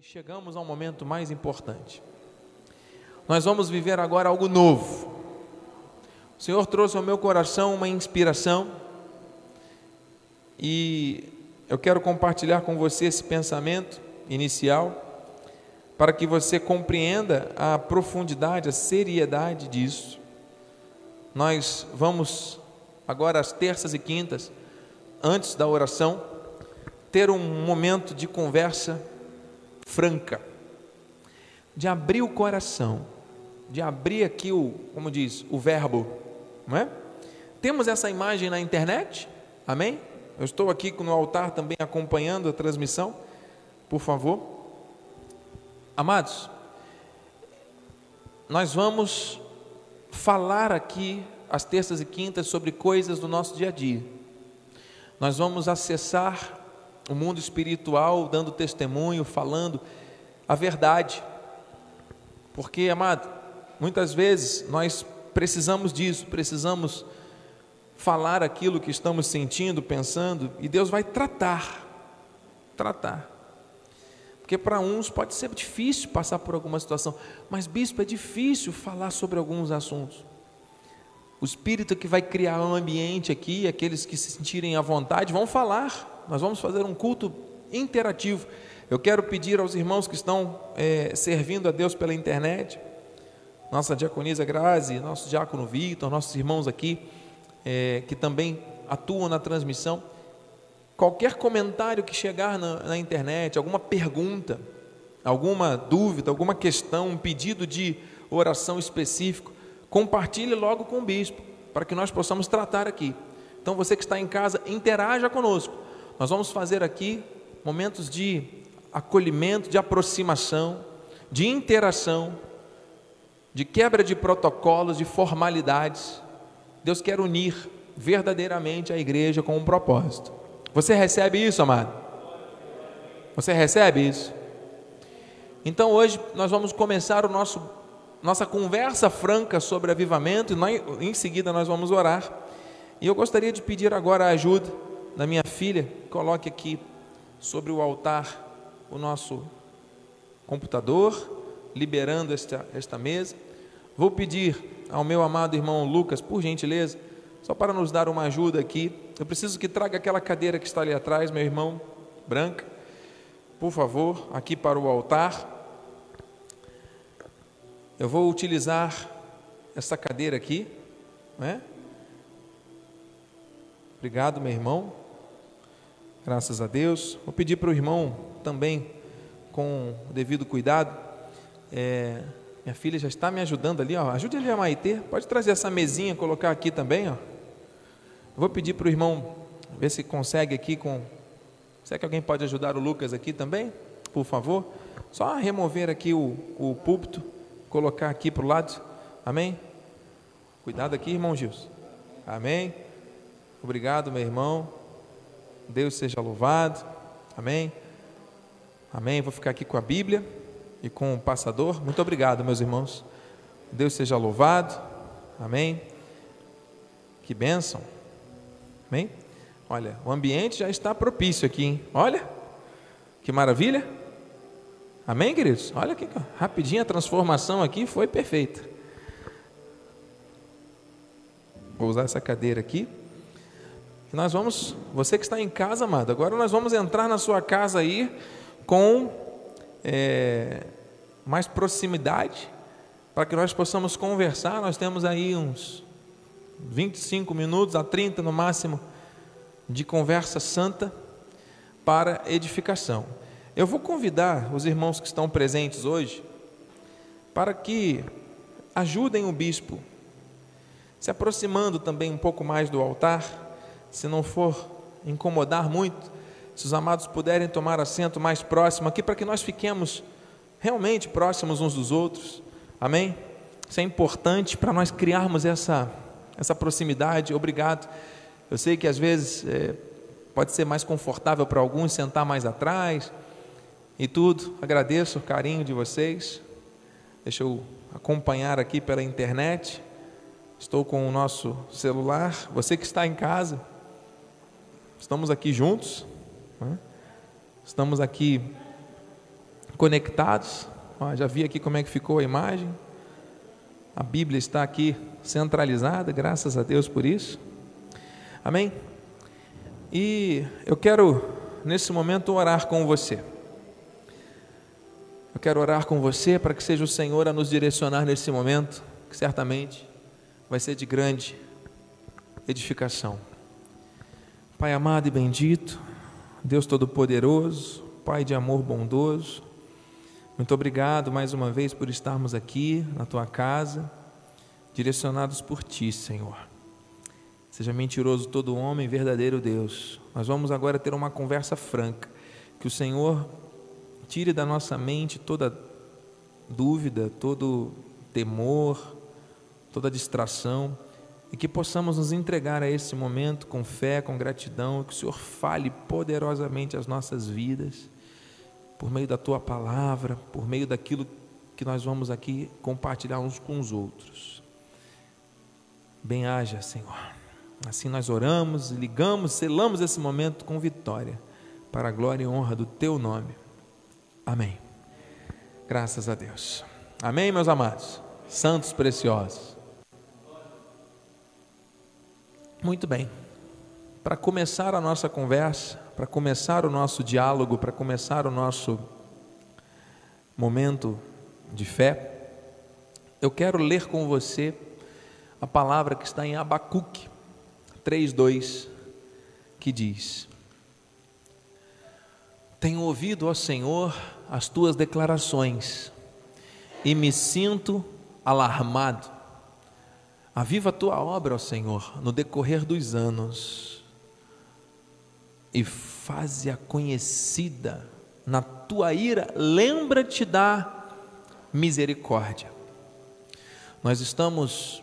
Chegamos ao momento mais importante. Nós vamos viver agora algo novo. O Senhor trouxe ao meu coração uma inspiração e eu quero compartilhar com você esse pensamento inicial para que você compreenda a profundidade, a seriedade disso. Nós vamos agora às terças e quintas, antes da oração, ter um momento de conversa franca, de abrir o coração, de abrir aqui o, como diz, o verbo, não é? Temos essa imagem na internet, amém? Eu estou aqui no altar também acompanhando a transmissão, por favor. Amados, nós vamos falar aqui às terças e quintas sobre coisas do nosso dia a dia. Nós vamos acessar o mundo espiritual, dando testemunho, falando a verdade. Porque, amado, muitas vezes nós precisamos disso, precisamos falar aquilo que estamos sentindo, pensando, e Deus vai tratar, tratar. Porque para uns pode ser difícil passar por alguma situação, mas bispo, é difícil falar sobre alguns assuntos. O Espírito que vai criar um ambiente aqui, aqueles que se sentirem à vontade, vão falar nós vamos fazer um culto interativo. Eu quero pedir aos irmãos que estão é, servindo a Deus pela internet, nossa diaconisa Grazi, nosso diácono Victor, nossos irmãos aqui, é, que também atuam na transmissão, qualquer comentário que chegar na, na internet, alguma pergunta, alguma dúvida, alguma questão, um pedido de oração específico, compartilhe logo com o bispo, para que nós possamos tratar aqui. Então você que está em casa, interaja conosco. Nós vamos fazer aqui momentos de acolhimento, de aproximação, de interação, de quebra de protocolos, de formalidades. Deus quer unir verdadeiramente a igreja com um propósito. Você recebe isso, amado? Você recebe isso? Então hoje nós vamos começar o nosso nossa conversa franca sobre avivamento e em seguida nós vamos orar. E eu gostaria de pedir agora a ajuda da minha filha, coloque aqui sobre o altar o nosso computador, liberando esta, esta mesa. Vou pedir ao meu amado irmão Lucas, por gentileza, só para nos dar uma ajuda aqui. Eu preciso que traga aquela cadeira que está ali atrás, meu irmão, branca, por favor, aqui para o altar. Eu vou utilizar essa cadeira aqui, né? Obrigado, meu irmão. Graças a Deus. Vou pedir para o irmão também, com o devido cuidado. É, minha filha já está me ajudando ali, ó. Ajude ali a Maitê. Pode trazer essa mesinha, colocar aqui também, ó. Vou pedir para o irmão ver se consegue aqui com. Será que alguém pode ajudar o Lucas aqui também? Por favor. Só remover aqui o, o púlpito, colocar aqui para o lado. Amém? Cuidado aqui, irmão Gilson. Amém. Obrigado, meu irmão. Deus seja louvado. Amém. Amém. Vou ficar aqui com a Bíblia e com o passador. Muito obrigado, meus irmãos. Deus seja louvado. Amém. Que bênção. Amém. Olha, o ambiente já está propício aqui, hein? Olha, que maravilha. Amém, queridos? Olha que rapidinho a transformação aqui foi perfeita. Vou usar essa cadeira aqui. E nós vamos, você que está em casa, amado, agora nós vamos entrar na sua casa aí com é, mais proximidade, para que nós possamos conversar. Nós temos aí uns 25 minutos a 30 no máximo de conversa santa para edificação. Eu vou convidar os irmãos que estão presentes hoje para que ajudem o bispo, se aproximando também um pouco mais do altar se não for incomodar muito, se os amados puderem tomar assento mais próximo aqui, para que nós fiquemos realmente próximos uns dos outros, amém? Isso é importante para nós criarmos essa, essa proximidade. Obrigado. Eu sei que às vezes é, pode ser mais confortável para alguns sentar mais atrás e tudo. Agradeço o carinho de vocês. Deixa eu acompanhar aqui pela internet. Estou com o nosso celular. Você que está em casa, Estamos aqui juntos, né? estamos aqui conectados. Ó, já vi aqui como é que ficou a imagem. A Bíblia está aqui centralizada, graças a Deus por isso. Amém? E eu quero, nesse momento, orar com você. Eu quero orar com você para que seja o Senhor a nos direcionar nesse momento, que certamente vai ser de grande edificação. Pai amado e bendito, Deus Todo-Poderoso, Pai de amor bondoso, muito obrigado mais uma vez por estarmos aqui na tua casa, direcionados por ti, Senhor. Seja mentiroso todo homem, verdadeiro Deus. Nós vamos agora ter uma conversa franca. Que o Senhor tire da nossa mente toda dúvida, todo temor, toda distração e que possamos nos entregar a esse momento com fé, com gratidão, que o Senhor fale poderosamente as nossas vidas por meio da tua palavra, por meio daquilo que nós vamos aqui compartilhar uns com os outros. Bem-haja, Senhor. Assim nós oramos, ligamos, selamos esse momento com vitória, para a glória e honra do teu nome. Amém. Graças a Deus. Amém, meus amados. Santos preciosos. Muito bem. Para começar a nossa conversa, para começar o nosso diálogo, para começar o nosso momento de fé, eu quero ler com você a palavra que está em Abacuque 3:2, que diz: Tenho ouvido, ó Senhor, as tuas declarações e me sinto alarmado. Aviva a tua obra, ó Senhor, no decorrer dos anos e faze-a conhecida na tua ira, lembra-te da misericórdia. Nós estamos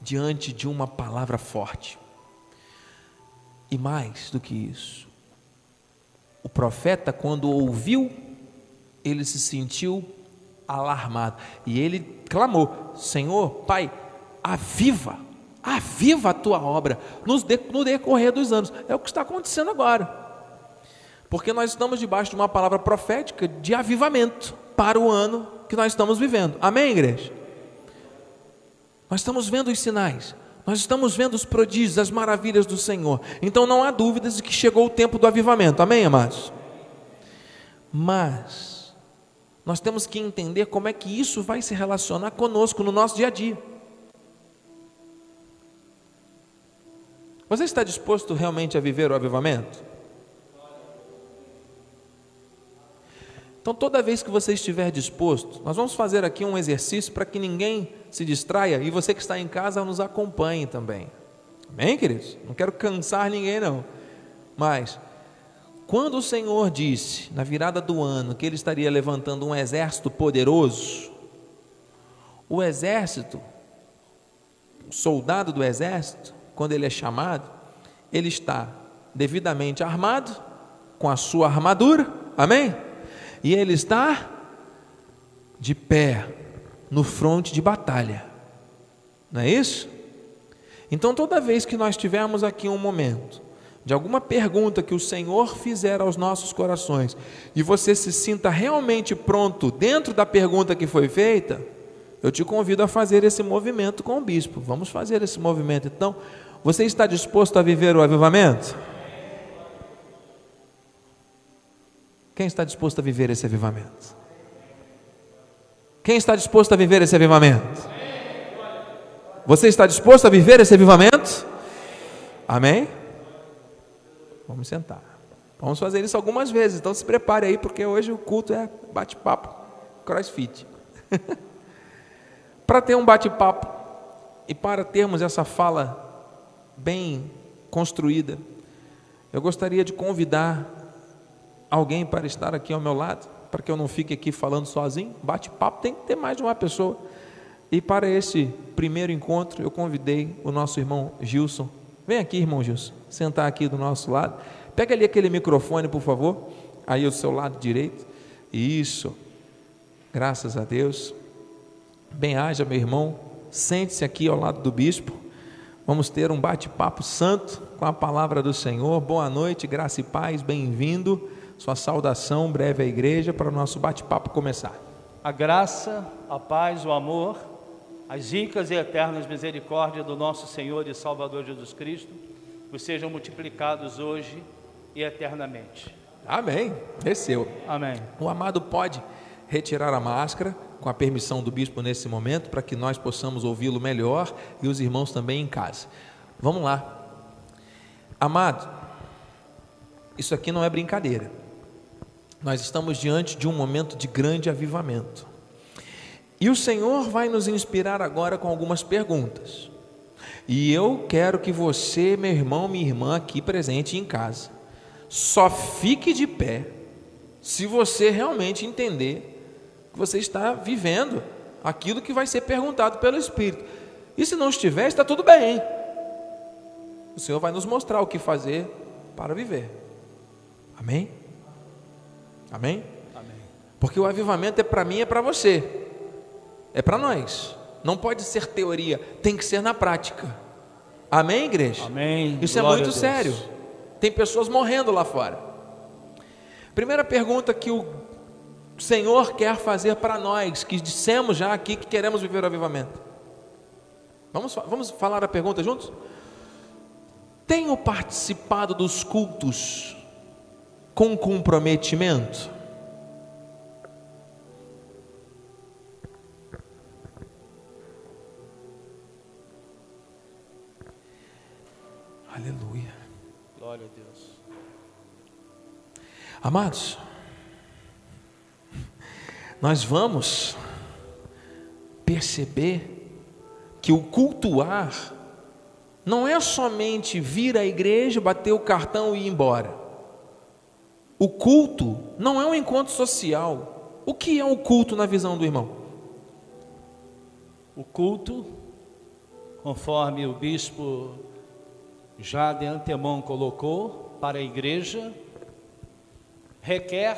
diante de uma palavra forte. E mais do que isso, o profeta, quando ouviu, ele se sentiu alarmado e ele clamou: Senhor, Pai, aviva Aviva a tua obra no decorrer dos anos. É o que está acontecendo agora. Porque nós estamos debaixo de uma palavra profética de avivamento para o ano que nós estamos vivendo. Amém, igreja? Nós estamos vendo os sinais, nós estamos vendo os prodígios, as maravilhas do Senhor. Então não há dúvidas de que chegou o tempo do avivamento. Amém, amados? Mas nós temos que entender como é que isso vai se relacionar conosco no nosso dia a dia. Você está disposto realmente a viver o avivamento? Então, toda vez que você estiver disposto, nós vamos fazer aqui um exercício para que ninguém se distraia e você que está em casa nos acompanhe também. Amém, queridos? Não quero cansar ninguém, não. Mas, quando o Senhor disse, na virada do ano, que Ele estaria levantando um exército poderoso, o exército, o soldado do exército, quando ele é chamado, ele está devidamente armado, com a sua armadura, amém? E ele está de pé no fronte de batalha, não é isso? Então, toda vez que nós tivermos aqui um momento de alguma pergunta que o Senhor fizer aos nossos corações e você se sinta realmente pronto dentro da pergunta que foi feita, eu te convido a fazer esse movimento com o bispo. Vamos fazer esse movimento. Então, você está disposto a viver o avivamento? Quem está disposto a viver esse avivamento? Quem está disposto a viver esse avivamento? Você está disposto a viver esse avivamento? Amém? Vamos sentar. Vamos fazer isso algumas vezes, então se prepare aí, porque hoje o culto é bate-papo, crossfit. para ter um bate-papo e para termos essa fala bem construída. Eu gostaria de convidar alguém para estar aqui ao meu lado, para que eu não fique aqui falando sozinho. Bate-papo tem que ter mais de uma pessoa. E para esse primeiro encontro, eu convidei o nosso irmão Gilson. Vem aqui, irmão Gilson, sentar aqui do nosso lado. Pega ali aquele microfone, por favor. Aí do seu lado direito. Isso. Graças a Deus. Bem-haja, meu irmão. Sente-se aqui ao lado do bispo. Vamos ter um bate-papo santo com a palavra do Senhor. Boa noite, graça e paz, bem-vindo. sua saudação breve à igreja para o nosso bate-papo começar. A graça, a paz, o amor, as ricas e eternas misericórdias do nosso Senhor e Salvador Jesus Cristo vos sejam multiplicados hoje e eternamente. Amém. Desceu. Amém. O amado pode retirar a máscara com a permissão do bispo nesse momento para que nós possamos ouvi-lo melhor e os irmãos também em casa. Vamos lá. Amado, isso aqui não é brincadeira. Nós estamos diante de um momento de grande avivamento. E o Senhor vai nos inspirar agora com algumas perguntas. E eu quero que você, meu irmão, minha irmã, aqui presente em casa, só fique de pé se você realmente entender que você está vivendo aquilo que vai ser perguntado pelo Espírito. E se não estiver, está tudo bem. O Senhor vai nos mostrar o que fazer para viver. Amém? Amém? Amém. Porque o avivamento é para mim, é para você. É para nós. Não pode ser teoria, tem que ser na prática. Amém, igreja? Amém. Isso é Glória muito a Deus. sério. Tem pessoas morrendo lá fora. Primeira pergunta que o Senhor quer fazer para nós, que dissemos já aqui que queremos viver o avivamento. Vamos, vamos falar a pergunta juntos? Tenho participado dos cultos com comprometimento? Aleluia. Glória a Deus. Amados, nós vamos perceber que o cultuar não é somente vir à igreja, bater o cartão e ir embora. O culto não é um encontro social. O que é o culto na visão do irmão? O culto, conforme o bispo já de antemão colocou para a igreja, requer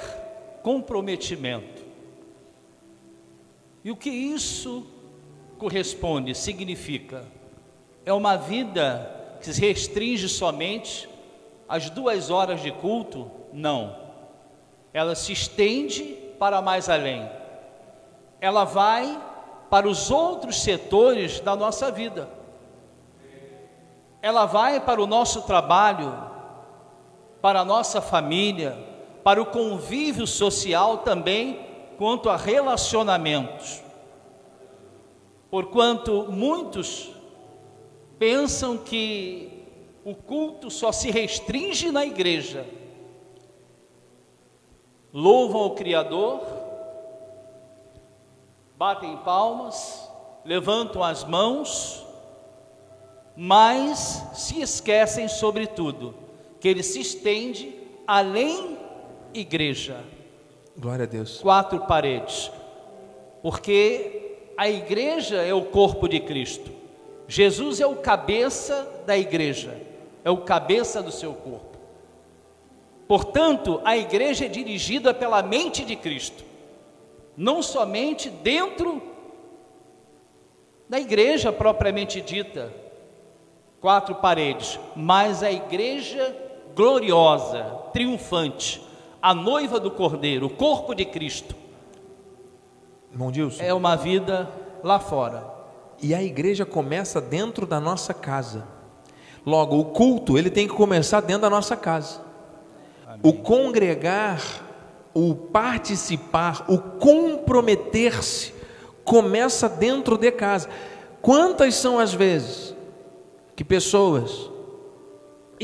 comprometimento. E o que isso corresponde, significa? É uma vida que se restringe somente às duas horas de culto? Não. Ela se estende para mais além. Ela vai para os outros setores da nossa vida. Ela vai para o nosso trabalho, para a nossa família, para o convívio social também, quanto a relacionamentos. Porquanto muitos pensam que o culto só se restringe na igreja. Louvam o Criador, batem palmas, levantam as mãos, mas se esquecem, sobretudo, que ele se estende além igreja, Glória a Deus. quatro paredes, porque a igreja é o corpo de Cristo, Jesus é o cabeça da igreja, é o cabeça do seu corpo. Portanto, a igreja é dirigida pela mente de Cristo, não somente dentro da igreja propriamente dita, quatro paredes, mas a igreja gloriosa, triunfante, a noiva do Cordeiro, o corpo de Cristo, Irmão Dilson. é uma vida lá fora. E a igreja começa dentro da nossa casa. Logo, o culto, ele tem que começar dentro da nossa casa. O congregar, o participar, o comprometer-se começa dentro de casa. Quantas são as vezes que pessoas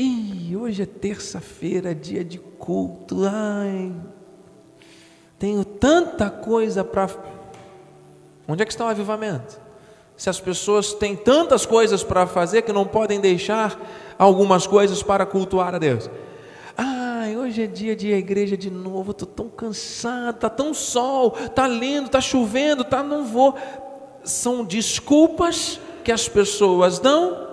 Ih, hoje é terça-feira, dia de culto. Ai, tenho tanta coisa para Onde é que está o avivamento? Se as pessoas têm tantas coisas para fazer que não podem deixar algumas coisas para cultuar a Deus. Ai, hoje é dia de ir à igreja de novo, estou tão cansado, está tão sol, está lindo, está chovendo, tá, não vou. São desculpas que as pessoas dão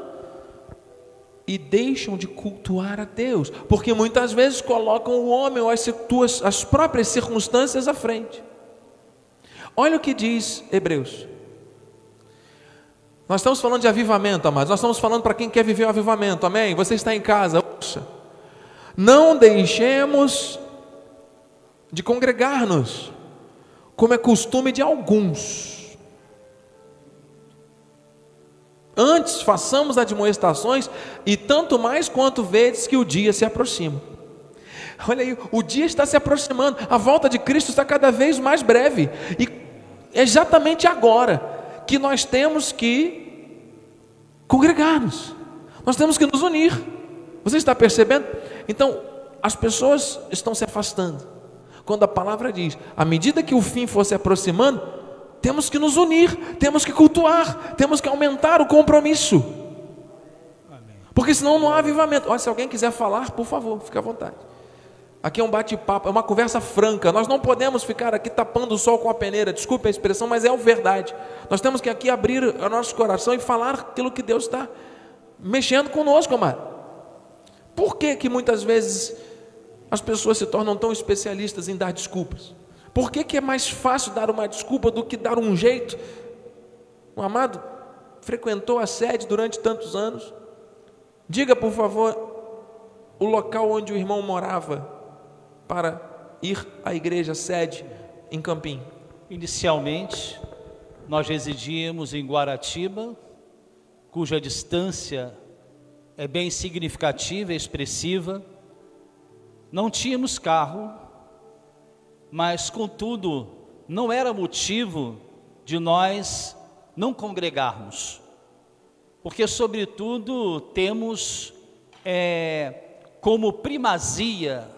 e deixam de cultuar a Deus, porque muitas vezes colocam o homem ou as, suas- as próprias circunstâncias à frente. Olha o que diz Hebreus. Nós estamos falando de avivamento, amados. Nós estamos falando para quem quer viver o avivamento, amém? Você está em casa, ouça. Não deixemos de congregar-nos, como é costume de alguns. Antes façamos admoestações, e tanto mais quanto vedes que o dia se aproxima. Olha aí, o dia está se aproximando, a volta de Cristo está cada vez mais breve, e é exatamente agora que nós temos que congregar-nos, nós temos que nos unir. Você está percebendo? Então, as pessoas estão se afastando. Quando a palavra diz, à medida que o fim for se aproximando, temos que nos unir, temos que cultuar, temos que aumentar o compromisso. Porque senão não há avivamento. Olha, se alguém quiser falar, por favor, fique à vontade. Aqui é um bate-papo, é uma conversa franca. Nós não podemos ficar aqui tapando o sol com a peneira. Desculpe a expressão, mas é a verdade. Nós temos que aqui abrir o nosso coração e falar aquilo que Deus está mexendo conosco, amado. Por que que muitas vezes as pessoas se tornam tão especialistas em dar desculpas? Por que, que é mais fácil dar uma desculpa do que dar um jeito? O amado frequentou a sede durante tantos anos. Diga, por favor, o local onde o irmão morava para ir à igreja sede em Campim. Inicialmente, nós residíamos em Guaratiba, cuja distância é bem significativa e expressiva. Não tínhamos carro, mas contudo, não era motivo de nós não congregarmos, porque, sobretudo, temos é, como primazia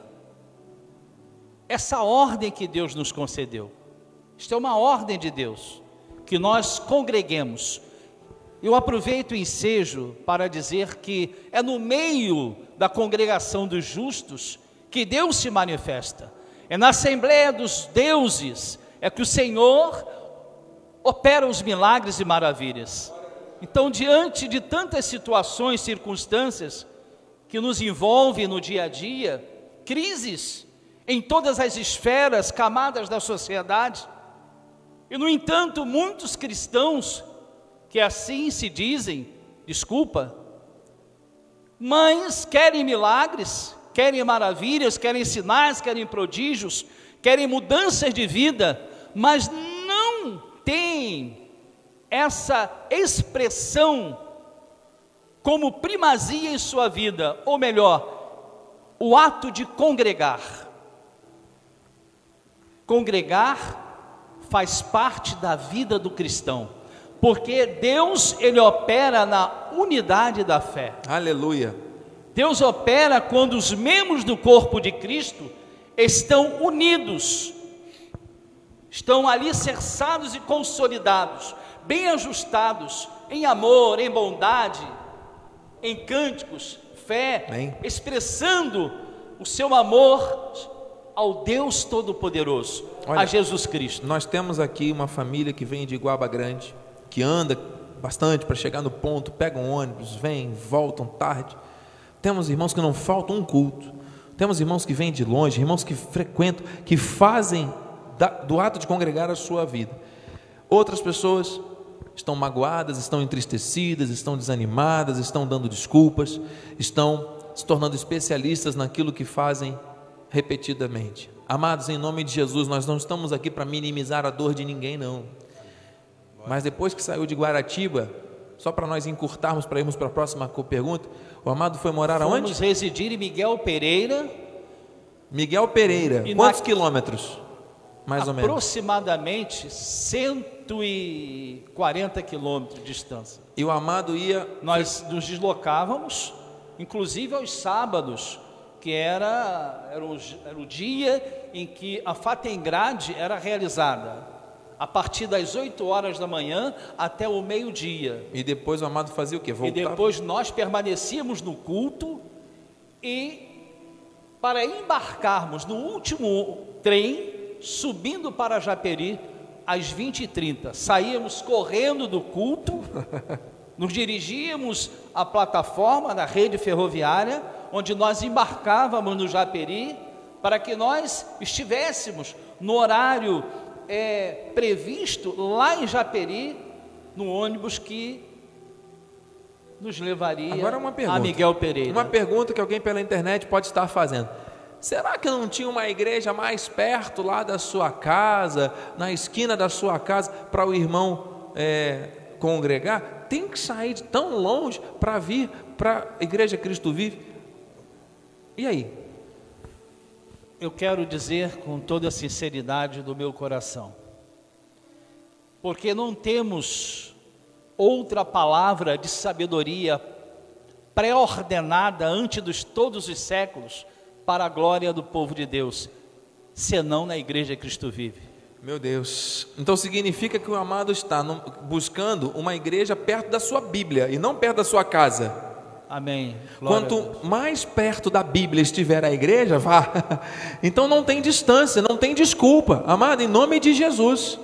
essa ordem que Deus nos concedeu. Isto é uma ordem de Deus, que nós congreguemos. Eu aproveito o ensejo para dizer que é no meio da congregação dos justos que Deus se manifesta. É na Assembleia dos Deuses é que o Senhor opera os milagres e maravilhas. Então, diante de tantas situações, circunstâncias que nos envolvem no dia a dia, crises em todas as esferas, camadas da sociedade, e no entanto, muitos cristãos que assim se dizem, desculpa, mas querem milagres, querem maravilhas, querem sinais, querem prodígios, querem mudanças de vida, mas não têm essa expressão como primazia em sua vida, ou melhor, o ato de congregar. Congregar faz parte da vida do cristão, porque Deus ele opera na unidade da fé. Aleluia. Deus opera quando os membros do corpo de Cristo estão unidos, estão alicerçados e consolidados, bem ajustados em amor, em bondade, em cânticos, fé, expressando o seu amor ao Deus Todo-Poderoso, a Jesus Cristo. Nós temos aqui uma família que vem de Iguaba Grande, que anda bastante para chegar no ponto, pega um ônibus, vem, voltam tarde. Temos irmãos que não faltam um culto. Temos irmãos que vêm de longe, irmãos que frequentam, que fazem do ato de congregar a sua vida. Outras pessoas estão magoadas, estão entristecidas, estão desanimadas, estão dando desculpas, estão se tornando especialistas naquilo que fazem repetidamente. Amados, em nome de Jesus, nós não estamos aqui para minimizar a dor de ninguém, não. Mas depois que saiu de Guaratiba, só para nós encurtarmos para irmos para a próxima pergunta, o amado foi morar Fomos aonde? residir em Miguel Pereira. Miguel Pereira. E Quantos na... quilômetros? Mais ou menos. Aproximadamente 140 quilômetros de distância. E o amado ia. Nós nos deslocávamos, inclusive aos sábados, que era, era, o, era o dia em que a Fatengrade era realizada a partir das 8 horas da manhã até o meio-dia. E depois o amado fazia o quê? Voltava? E depois nós permanecíamos no culto e para embarcarmos no último trem, subindo para Japeri, às 20h30. Saíamos correndo do culto, nos dirigíamos à plataforma da rede ferroviária, onde nós embarcávamos no Japeri, para que nós estivéssemos no horário é, previsto lá em Japeri, no ônibus que nos levaria Agora uma pergunta, a Miguel Pereira. Uma pergunta que alguém pela internet pode estar fazendo. Será que não tinha uma igreja mais perto lá da sua casa, na esquina da sua casa, para o irmão é, congregar? Tem que sair de tão longe para vir para a igreja Cristo Vive? E aí? Eu quero dizer com toda a sinceridade do meu coração, porque não temos outra palavra de sabedoria pré-ordenada antes de todos os séculos para a glória do povo de Deus, senão na igreja Cristo vive. Meu Deus. Então significa que o amado está buscando uma igreja perto da sua Bíblia e não perto da sua casa. Amém. Glória Quanto mais perto da Bíblia estiver a igreja, vá. Então não tem distância, não tem desculpa. Amado, em nome de Jesus.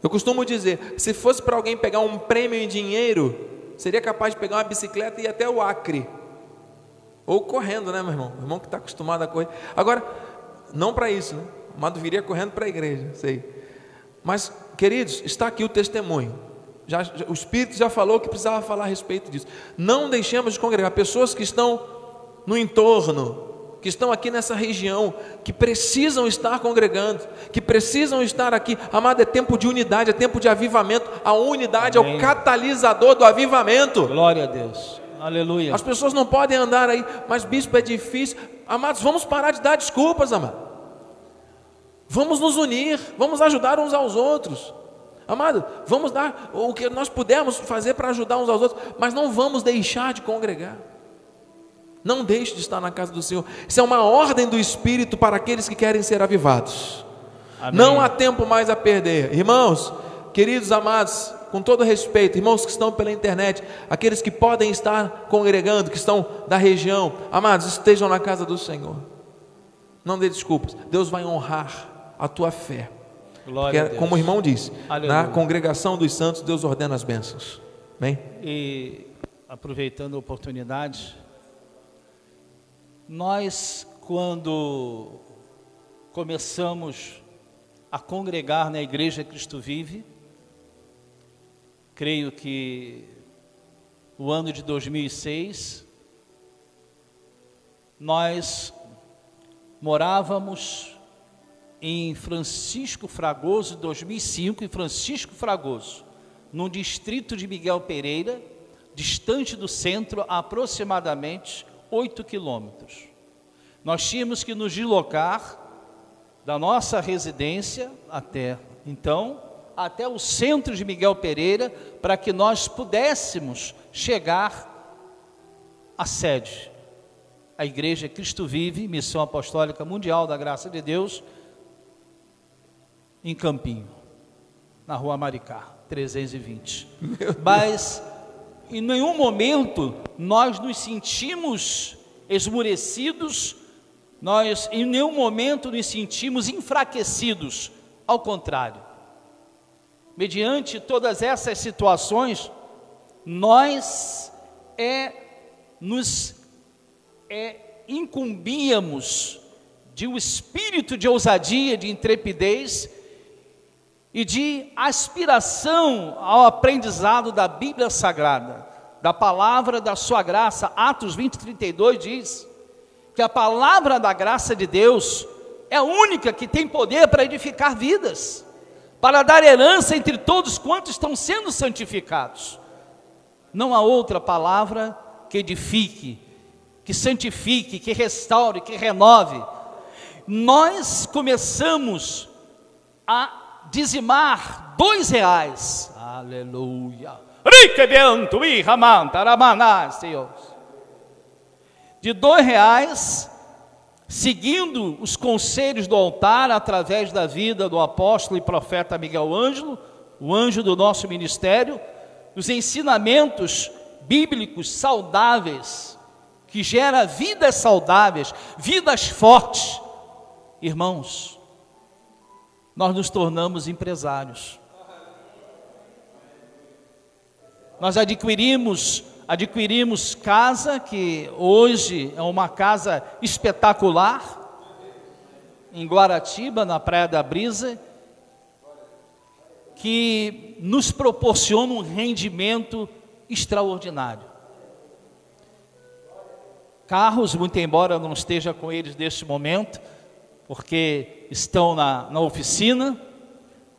Eu costumo dizer, se fosse para alguém pegar um prêmio em dinheiro, seria capaz de pegar uma bicicleta e ir até o Acre. Ou correndo, né, meu irmão? O irmão que está acostumado a correr. Agora, não para isso, né? O amado viria correndo para a igreja, sei. Mas, queridos, está aqui o testemunho. Já, o Espírito já falou que precisava falar a respeito disso. Não deixemos de congregar pessoas que estão no entorno, que estão aqui nessa região, que precisam estar congregando, que precisam estar aqui. Amado, é tempo de unidade, é tempo de avivamento. A unidade Amém. é o catalisador do avivamento. Glória a Deus. Aleluia. As pessoas não podem andar aí, mas bispo é difícil. Amados, vamos parar de dar desculpas, amado. Vamos nos unir, vamos ajudar uns aos outros. Amado, vamos dar o que nós pudermos fazer para ajudar uns aos outros, mas não vamos deixar de congregar. Não deixe de estar na casa do Senhor. Isso é uma ordem do Espírito para aqueles que querem ser avivados. Amém. Não há tempo mais a perder. Irmãos, queridos amados, com todo respeito, irmãos que estão pela internet, aqueles que podem estar congregando, que estão da região, amados, estejam na casa do Senhor. Não dê desculpas, Deus vai honrar a tua fé. Glória Porque, como o irmão disse, Aleluia. na congregação dos santos, Deus ordena as bênçãos. Bem? E aproveitando a oportunidade, nós, quando começamos a congregar na igreja Cristo Vive, creio que o ano de 2006, nós morávamos em Francisco Fragoso, 2005, em Francisco Fragoso, no distrito de Miguel Pereira, distante do centro, aproximadamente 8 quilômetros. Nós tínhamos que nos deslocar da nossa residência até então até o centro de Miguel Pereira para que nós pudéssemos chegar à sede. A Igreja Cristo Vive, Missão Apostólica Mundial da Graça de Deus, em Campinho, na rua Maricá, 320. Mas em nenhum momento nós nos sentimos esmurecidos, nós em nenhum momento nos sentimos enfraquecidos, ao contrário mediante todas essas situações, nós é, nos é, incumbíamos de um espírito de ousadia, de intrepidez e de aspiração ao aprendizado da Bíblia Sagrada, da palavra da sua graça. Atos 20, 32 diz que a palavra da graça de Deus é a única que tem poder para edificar vidas para dar herança entre todos quantos estão sendo santificados. Não há outra palavra que edifique, que santifique, que restaure, que renove. Nós começamos a dizimar dois reais. Aleluia. De dois reais seguindo os conselhos do altar através da vida do apóstolo e profeta Miguel Ângelo, o anjo do nosso ministério, os ensinamentos bíblicos saudáveis, que gera vidas saudáveis, vidas fortes. Irmãos, nós nos tornamos empresários. Nós adquirimos adquirimos casa, que hoje é uma casa espetacular, em Guaratiba, na Praia da Brisa, que nos proporciona um rendimento extraordinário. carros, muito embora não esteja com eles neste momento, porque estão na, na oficina,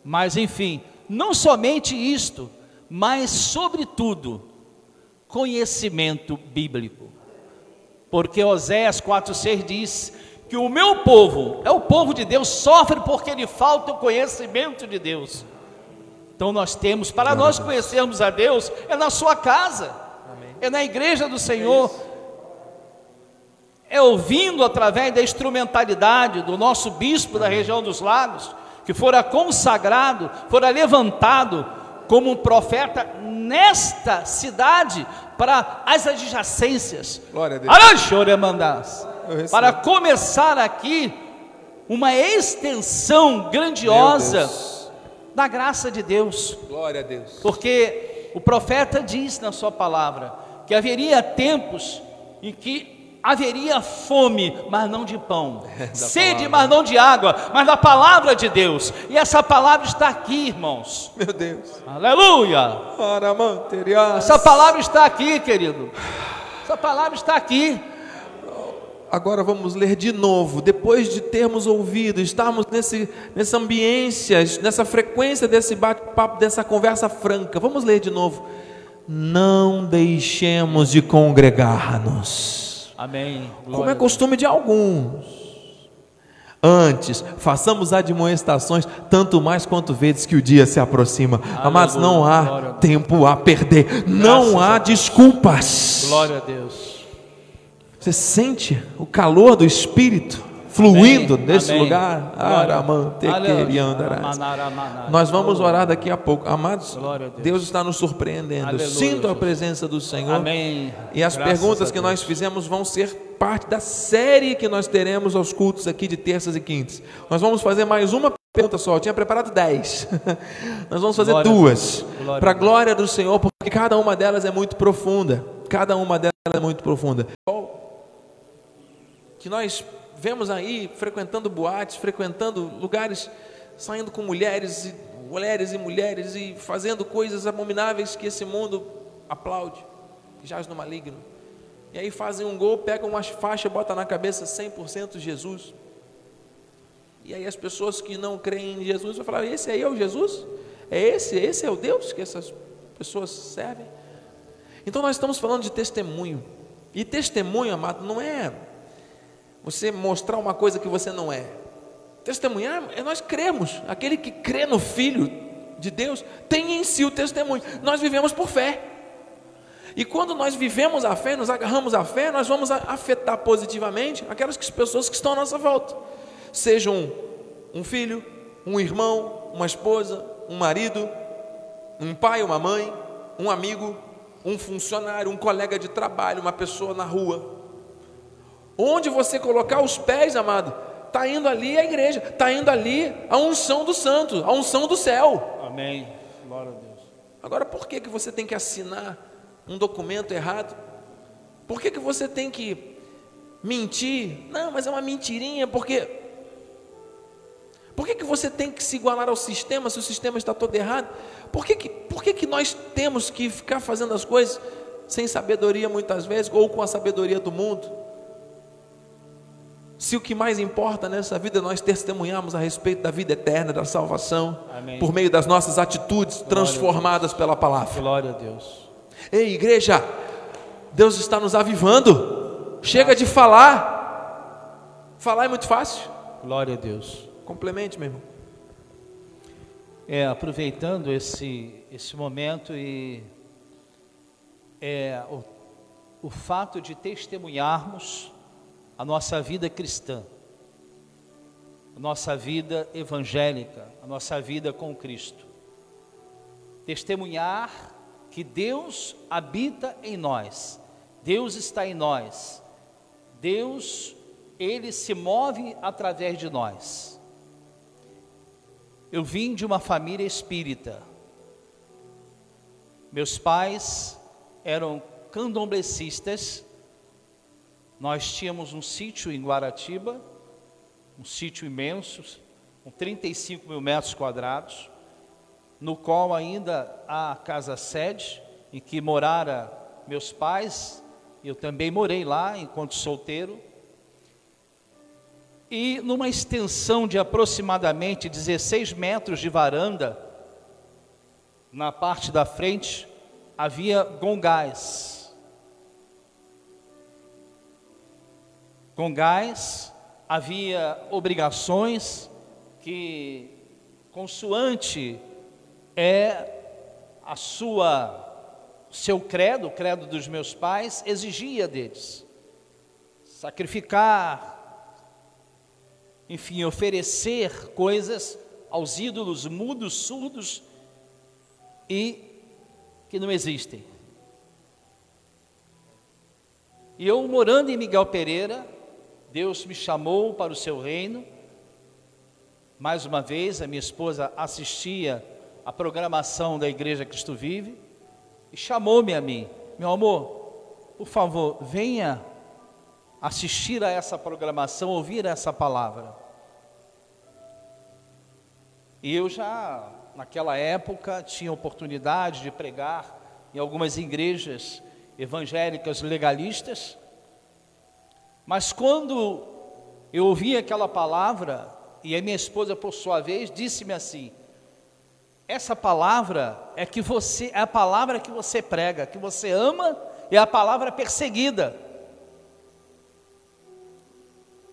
mas enfim, não somente isto, mas sobretudo conhecimento bíblico. Porque Oséias 4,6 diz que o meu povo, é o povo de Deus, sofre porque lhe falta o conhecimento de Deus. Então nós temos, para nós conhecermos a Deus, é na sua casa, é na igreja do Senhor, é ouvindo através da instrumentalidade do nosso bispo da região dos lagos, que fora consagrado, fora levantado como um profeta nesta cidade para as adjacências. Glória a Deus. Para começar aqui uma extensão grandiosa da graça de Deus. Glória a Deus. Porque o profeta diz na sua palavra que haveria tempos em que haveria fome, mas não de pão, sede, palavra. mas não de água, mas da palavra de Deus. E essa palavra está aqui, irmãos. Meu Deus. Aleluia. Essa palavra está aqui, querido. Essa palavra está aqui. Agora vamos ler de novo, depois de termos ouvido, estarmos nesse, nessa ambiência, nessa frequência desse bate-papo, dessa conversa franca. Vamos ler de novo. Não deixemos de congregar-nos Amém. Glória como é costume de alguns. Antes, façamos admoestações, tanto mais quanto vezes que o dia se aproxima. Aleluia. Amados, não há tempo a perder, Graças não há desculpas. Glória a Deus. Você sente o calor do Espírito? Fluindo Amém. nesse Amém. lugar. Nós vamos orar daqui a pouco. Amados, Deus. Deus. está nos surpreendendo. Aleluia, Sinto a presença do Senhor. Amém. E as Graças perguntas que nós fizemos vão ser parte da série que nós teremos aos cultos aqui de terças e quintas. Nós vamos fazer mais uma pergunta só. Eu tinha preparado dez. nós vamos fazer glória duas. Para a glória do Senhor, porque cada uma delas é muito profunda. Cada uma delas é muito profunda. Que nós vemos aí frequentando boates, frequentando lugares, saindo com mulheres e mulheres e mulheres e fazendo coisas abomináveis que esse mundo aplaude, que jaz no maligno. E aí fazem um gol, pegam uma faixa, bota na cabeça 100% Jesus. E aí as pessoas que não creem em Jesus vão falar: esse aí é o Jesus? É esse? Esse é o Deus que essas pessoas servem? Então nós estamos falando de testemunho. E testemunho, amado, não é você mostrar uma coisa que você não é. Testemunhar é nós cremos. Aquele que crê no Filho de Deus tem em si o testemunho. Nós vivemos por fé. E quando nós vivemos a fé, nos agarramos à fé, nós vamos afetar positivamente aquelas pessoas que estão à nossa volta. Seja um, um filho, um irmão, uma esposa, um marido, um pai, uma mãe, um amigo, um funcionário, um colega de trabalho, uma pessoa na rua. Onde você colocar os pés, amado, está indo ali a igreja, está indo ali a unção do santo, a unção do céu. Amém. Glória a Deus. Agora, por que, que você tem que assinar um documento errado? Por que, que você tem que mentir? Não, mas é uma mentirinha, porque. Por que, que você tem que se igualar ao sistema se o sistema está todo errado? Por que, que, por que, que nós temos que ficar fazendo as coisas sem sabedoria muitas vezes, ou com a sabedoria do mundo? Se o que mais importa nessa vida é nós testemunharmos a respeito da vida eterna, da salvação, Amém. por meio das nossas atitudes Glória transformadas pela palavra. Glória a Deus. Ei, igreja, Deus está nos avivando. Chega de falar. Falar é muito fácil. Glória a Deus. Complemente, meu irmão. É, aproveitando esse, esse momento e é, o, o fato de testemunharmos a nossa vida cristã, a nossa vida evangélica, a nossa vida com Cristo. Testemunhar que Deus habita em nós, Deus está em nós, Deus, Ele se move através de nós. Eu vim de uma família espírita. Meus pais eram candomblecistas nós tínhamos um sítio em Guaratiba, um sítio imenso, com 35 mil metros quadrados, no qual ainda há a casa sede, em que morara meus pais Eu também morei lá enquanto solteiro. E numa extensão de aproximadamente 16 metros de varanda, na parte da frente, havia gongás. Gongás, havia obrigações que, consoante é a sua seu credo, o credo dos meus pais, exigia deles sacrificar, enfim, oferecer coisas aos ídolos mudos, surdos e que não existem. E eu morando em Miguel Pereira, Deus me chamou para o seu reino. Mais uma vez, a minha esposa assistia a programação da Igreja Cristo Vive e chamou-me a mim, meu amor, por favor, venha assistir a essa programação, ouvir essa palavra. E eu já, naquela época, tinha oportunidade de pregar em algumas igrejas evangélicas legalistas, mas quando eu ouvi aquela palavra, e a minha esposa, por sua vez, disse-me assim: essa palavra é que você é a palavra que você prega, que você ama, é a palavra perseguida.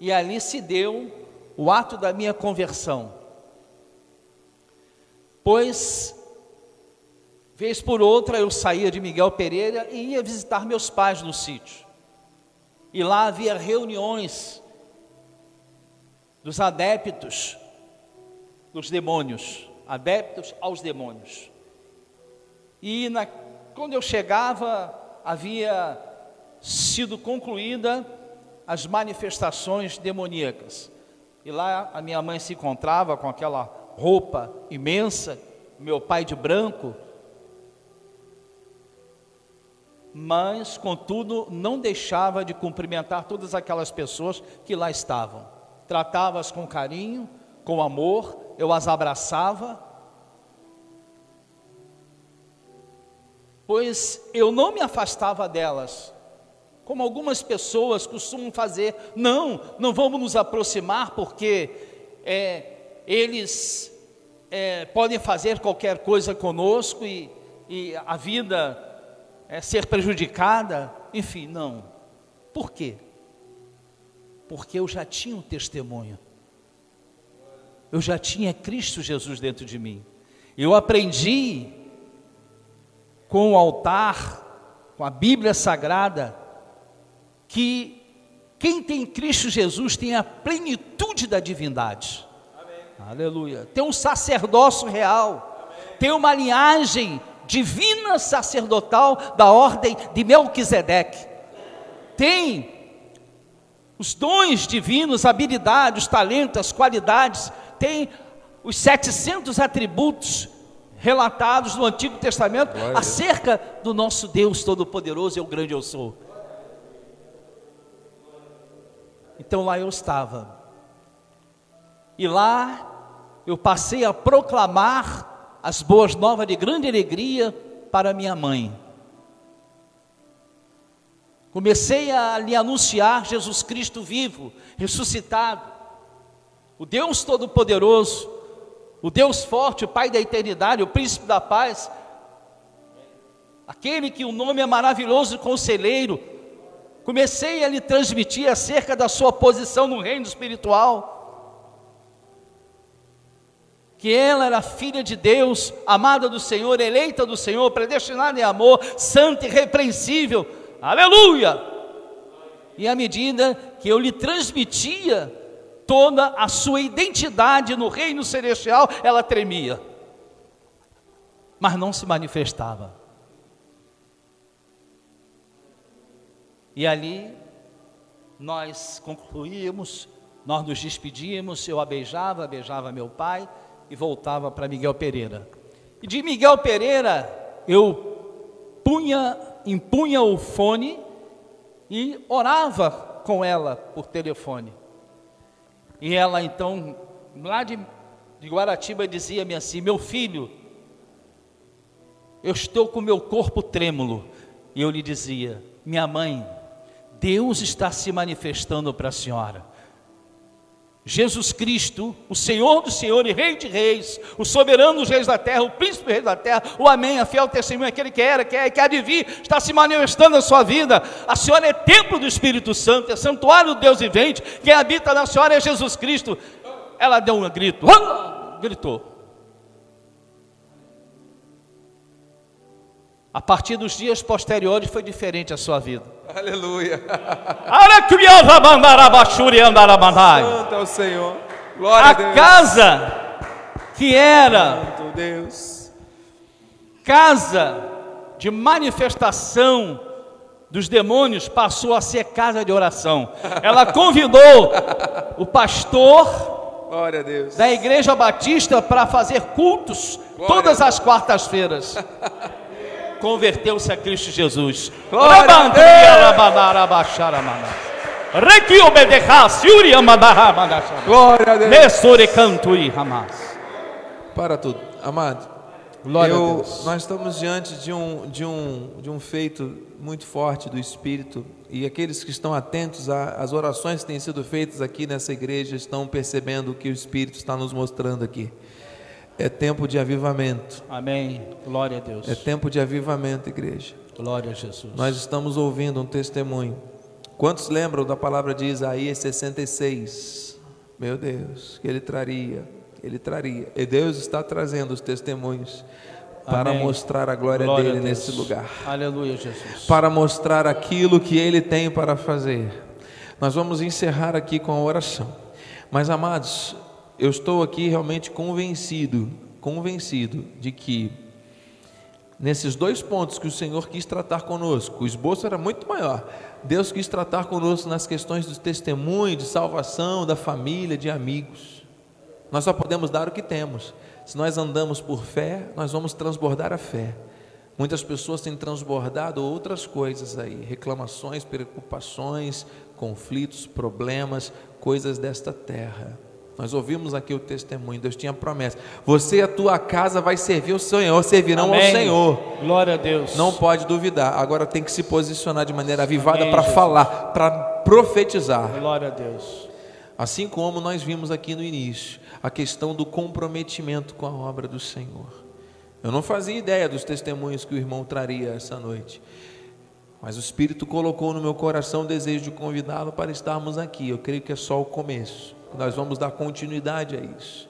E ali se deu o ato da minha conversão. Pois, vez por outra, eu saía de Miguel Pereira e ia visitar meus pais no sítio. E lá havia reuniões dos adeptos dos demônios, adeptos aos demônios. E na, quando eu chegava, havia sido concluída as manifestações demoníacas. E lá a minha mãe se encontrava com aquela roupa imensa, meu pai de branco, mas, contudo, não deixava de cumprimentar todas aquelas pessoas que lá estavam. Tratava-as com carinho, com amor, eu as abraçava, pois eu não me afastava delas, como algumas pessoas costumam fazer. Não, não vamos nos aproximar porque é, eles é, podem fazer qualquer coisa conosco e, e a vida é, ser prejudicada. Enfim, não. Por quê? Porque eu já tinha um testemunho. Eu já tinha Cristo Jesus dentro de mim. Eu aprendi com o altar, com a Bíblia Sagrada, que quem tem Cristo Jesus tem a plenitude da divindade. Amém. Aleluia. Tem um sacerdócio real, Amém. tem uma linhagem divina sacerdotal da ordem de Melquisedeque. Tem os dons divinos, habilidades, talentos, qualidades, tem os 700 atributos relatados no Antigo Testamento Glória acerca do nosso Deus Todo-Poderoso e o grande eu sou. Então lá eu estava. E lá eu passei a proclamar as boas novas de grande alegria para minha mãe. Comecei a lhe anunciar Jesus Cristo vivo, ressuscitado, o Deus Todo-Poderoso, o Deus forte, o Pai da eternidade, o Príncipe da paz, aquele que o nome é maravilhoso conselheiro, comecei a lhe transmitir acerca da sua posição no reino espiritual. Que ela era filha de Deus, amada do Senhor, eleita do Senhor, predestinada em amor, santa e repreensível. Aleluia! E à medida que eu lhe transmitia toda a sua identidade no reino celestial, ela tremia, mas não se manifestava. E ali nós concluímos, nós nos despedíamos, eu a beijava, beijava meu pai e voltava para Miguel Pereira. E de Miguel Pereira eu punha, impunha o fone e orava com ela por telefone. E ela então, lá de, de Guaratiba, dizia-me assim: Meu filho, eu estou com meu corpo trêmulo. E eu lhe dizia: Minha mãe, Deus está se manifestando para a senhora. Jesus Cristo, o Senhor do Senhor e Rei de Reis, o soberano dos reis da terra, o príncipe rei da terra, o Amém, a fiel testemunha, aquele que era, que é, que há de vir, está se manifestando na sua vida. A senhora é templo do Espírito Santo, é santuário do Deus vivente, quem habita na senhora é Jesus Cristo. Ela deu um grito, gritou. A partir dos dias posteriores foi diferente a sua vida. Aleluia. Santo é o Senhor. Glória a a Deus. casa que era Santo Deus. casa de manifestação dos demônios passou a ser casa de oração. Ela convidou o pastor da igreja batista para fazer cultos Glória todas as quartas-feiras. Converteu-se a Cristo Jesus. Glória a. Requi Yuri mandachara. Glória a Deus. Messore cantui, Hamas. Para tudo. Amado, Glória a eu- Deus. nós estamos diante de um, de, um, de um feito muito forte do Espírito e aqueles que estão atentos a- às orações que têm sido feitas aqui nessa igreja estão percebendo o que o Espírito está nos mostrando aqui. É tempo de avivamento. Amém. Glória a Deus. É tempo de avivamento, igreja. Glória a Jesus. Nós estamos ouvindo um testemunho. Quantos lembram da palavra de Isaías 66? Meu Deus, que ele traria, ele traria. E Deus está trazendo os testemunhos para Amém. mostrar a glória, Glória a dele Deus. nesse lugar, Aleluia, Jesus. para mostrar aquilo que ele tem para fazer. Nós vamos encerrar aqui com a oração. Mas amados, eu estou aqui realmente convencido, convencido de que nesses dois pontos que o Senhor quis tratar conosco, o esboço era muito maior. Deus quis tratar conosco nas questões do testemunho, de salvação, da família, de amigos. Nós só podemos dar o que temos. Se nós andamos por fé, nós vamos transbordar a fé. Muitas pessoas têm transbordado outras coisas aí, reclamações, preocupações, conflitos, problemas, coisas desta terra. Nós ouvimos aqui o testemunho, Deus tinha promessa. Você e a tua casa vai servir o Senhor, servirão ao Amém. Senhor. Glória a Deus. Não pode duvidar. Agora tem que se posicionar de maneira avivada para falar, para profetizar. Glória a Deus. Assim como nós vimos aqui no início, a questão do comprometimento com a obra do Senhor. Eu não fazia ideia dos testemunhos que o irmão traria essa noite, mas o Espírito colocou no meu coração o desejo de convidá-lo para estarmos aqui. Eu creio que é só o começo. Nós vamos dar continuidade a isso.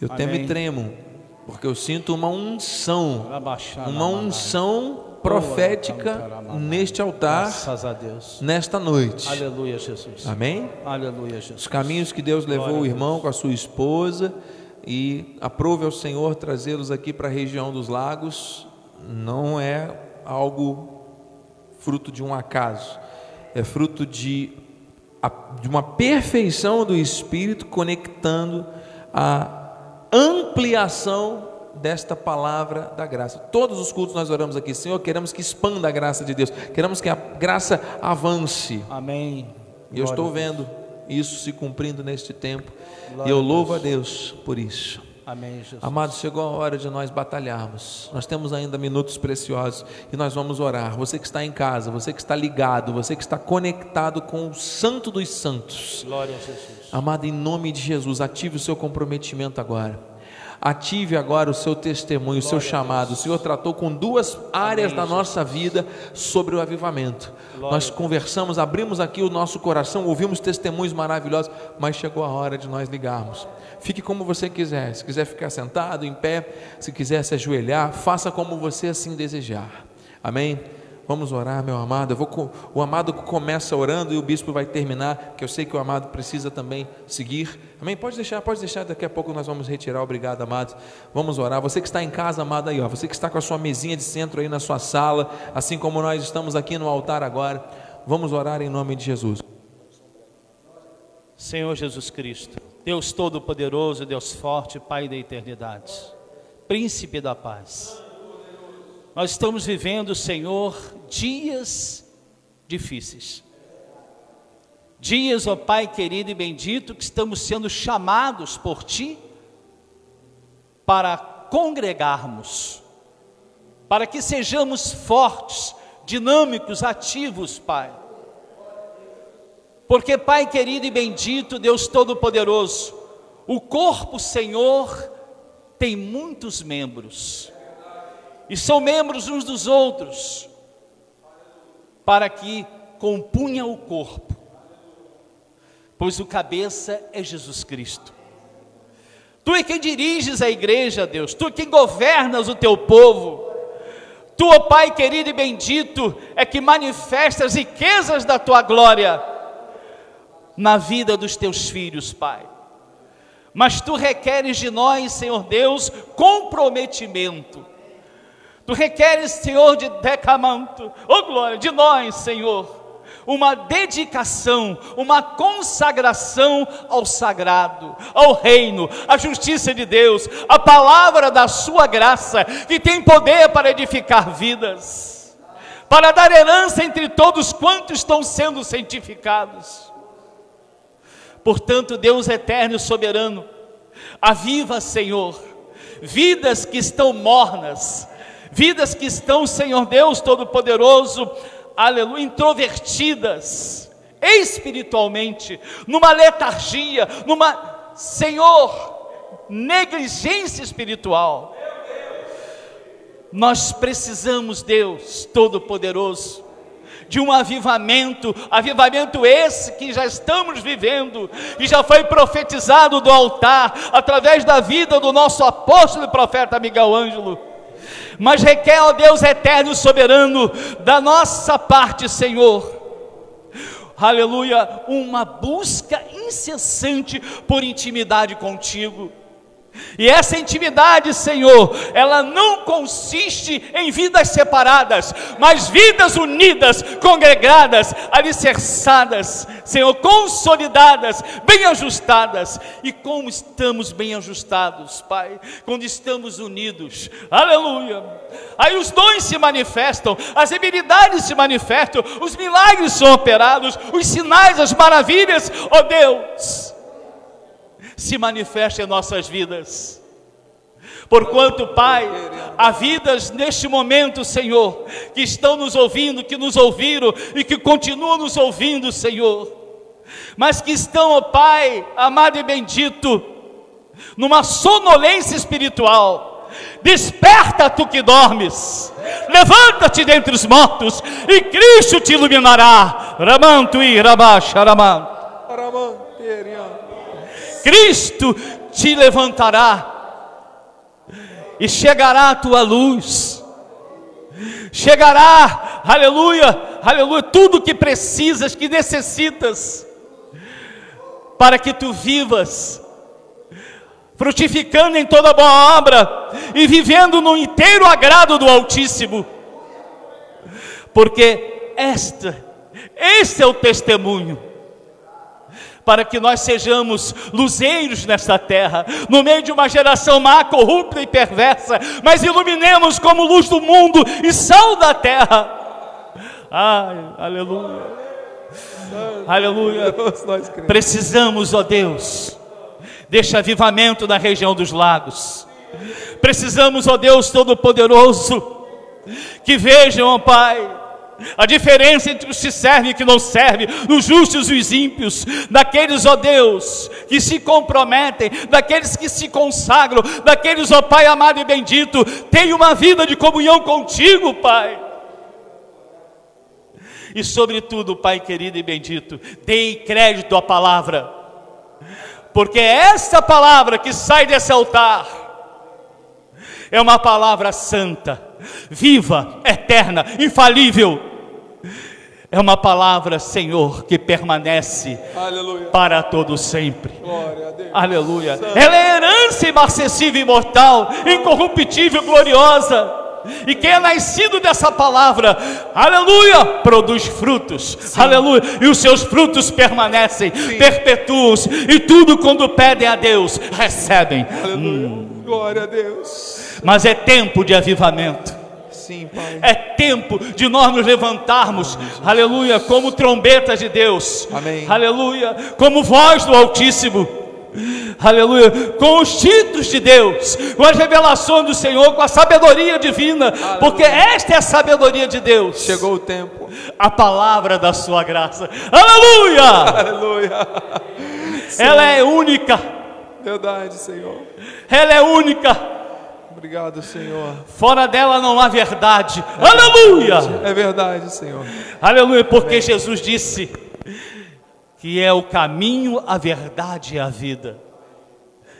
Eu temo Amém. e tremo, porque eu sinto uma unção, uma unção profética neste altar, nesta noite. Aleluia, Jesus. Amém? Aleluia, Jesus. Os caminhos que Deus levou o irmão com a sua esposa e aprove ao Senhor trazê-los aqui para a região dos lagos, não é algo fruto de um acaso, é fruto de, de uma perfeição do Espírito conectando a ampliação desta palavra da graça. Todos os cultos nós oramos aqui, Senhor, queremos que expanda a graça de Deus, queremos que a graça avance. Amém. E eu Glória estou Deus. vendo isso se cumprindo neste tempo. Glória e eu a louvo a Deus por isso. Amém, Jesus. Amados, chegou a hora de nós batalharmos. Nós temos ainda minutos preciosos e nós vamos orar. Você que está em casa, você que está ligado, você que está conectado com o Santo dos Santos. Glória a Jesus. Amado, em nome de Jesus, ative o seu comprometimento agora. Ative agora o seu testemunho, o seu chamado. O Senhor tratou com duas áreas da nossa vida sobre o avivamento. Nós conversamos, abrimos aqui o nosso coração, ouvimos testemunhos maravilhosos, mas chegou a hora de nós ligarmos. Fique como você quiser. Se quiser ficar sentado, em pé, se quiser se ajoelhar, faça como você assim desejar. Amém? Vamos orar, meu amado. Eu vou, co- o amado começa orando e o bispo vai terminar, que eu sei que o amado precisa também seguir. Amém? Pode deixar, pode deixar, daqui a pouco nós vamos retirar. Obrigado, amados. Vamos orar. Você que está em casa, amado aí, ó, você que está com a sua mesinha de centro aí na sua sala, assim como nós estamos aqui no altar agora, vamos orar em nome de Jesus. Senhor Jesus Cristo, Deus Todo-Poderoso, Deus Forte, Pai da eternidade, Príncipe da paz. Nós estamos vivendo, Senhor, dias difíceis. Dias, ó Pai querido e bendito, que estamos sendo chamados por Ti para congregarmos, para que sejamos fortes, dinâmicos, ativos, Pai, Porque, Pai querido e bendito, Deus Todo-Poderoso, o corpo, Senhor, tem muitos membros, e são membros uns dos outros, para que compunha o corpo, pois o cabeça é Jesus Cristo. Tu é quem diriges a igreja, Deus, tu é quem governas o teu povo. Tu, ó Pai querido e bendito, é que manifesta as riquezas da tua glória na vida dos teus filhos, Pai. Mas tu requeres de nós, Senhor Deus, comprometimento. Tu requeres, Senhor, de decamanto, oh glória, de nós, Senhor, uma dedicação, uma consagração ao sagrado, ao reino, à justiça de Deus, a palavra da Sua graça, que tem poder para edificar vidas, para dar herança entre todos quantos estão sendo santificados. Portanto, Deus eterno e soberano, aviva, Senhor, vidas que estão mornas, vidas que estão, Senhor Deus Todo-Poderoso, aleluia, introvertidas espiritualmente, numa letargia, numa, Senhor, negligência espiritual. Nós precisamos, Deus Todo-Poderoso, de um avivamento, avivamento esse que já estamos vivendo e já foi profetizado do altar através da vida do nosso apóstolo e profeta Miguel Ângelo mas requer, ó Deus eterno e soberano, da nossa parte, Senhor, aleluia, uma busca incessante por intimidade contigo. E essa intimidade, Senhor, ela não consiste em vidas separadas, mas vidas unidas, congregadas, alicerçadas, Senhor, consolidadas, bem ajustadas. E como estamos bem ajustados, Pai, quando estamos unidos, aleluia. Aí os dons se manifestam, as habilidades se manifestam, os milagres são operados, os sinais, as maravilhas, ó oh Deus se manifeste em nossas vidas. Porquanto, Pai, há vidas neste momento, Senhor, que estão nos ouvindo, que nos ouviram e que continuam nos ouvindo, Senhor, mas que estão, ó Pai, amado e bendito, numa sonolência espiritual. Desperta tu que dormes, levanta-te dentre os mortos e Cristo te iluminará. Ramanto e Rabaxaraman. Cristo te levantará e chegará a tua luz. Chegará, aleluia, aleluia, tudo que precisas, que necessitas, para que tu vivas, frutificando em toda boa obra e vivendo no inteiro agrado do Altíssimo, porque esta, este é o testemunho para que nós sejamos luzeiros nesta terra, no meio de uma geração má, corrupta e perversa, mas iluminemos como luz do mundo e sal da terra. Ai, aleluia. Aleluia. Precisamos, ó Deus, deste avivamento na região dos lagos. Precisamos, ó Deus Todo-Poderoso, que vejam, ó Pai, a diferença entre os que servem e que não servem, os justos e os ímpios, daqueles, ó Deus, que se comprometem, daqueles que se consagram, daqueles, ó Pai amado e bendito, tem uma vida de comunhão contigo, Pai. E sobretudo, Pai querido e bendito, dei crédito à palavra, porque é essa palavra que sai desse altar é uma palavra santa, viva, eterna, infalível é uma palavra, Senhor, que permanece Aleluia. para todo sempre. Aleluia. Ela é herança imacessível, imortal, incorruptível, gloriosa. E quem é nascido dessa palavra, aleluia, produz frutos, Sim. aleluia, e os seus frutos permanecem, perpetuam-se, e tudo quando pedem a Deus, recebem. Hum. Glória a Deus. Mas é tempo de avivamento. Sim. É tempo de nós nos levantarmos, Amém, aleluia, como trombetas de Deus, Amém. aleluia, como voz do Altíssimo, aleluia, com os títulos de Deus, com as revelações do Senhor, com a sabedoria divina, aleluia. porque esta é a sabedoria de Deus. Chegou o tempo. A palavra da sua graça. Aleluia! Aleluia! Ela é única. Verdade, Senhor. Ela é única. Obrigado, Senhor. Fora dela não há verdade. É Aleluia! Verdade. É verdade, Senhor. Aleluia, porque Amém. Jesus disse que é o caminho, a verdade e a vida.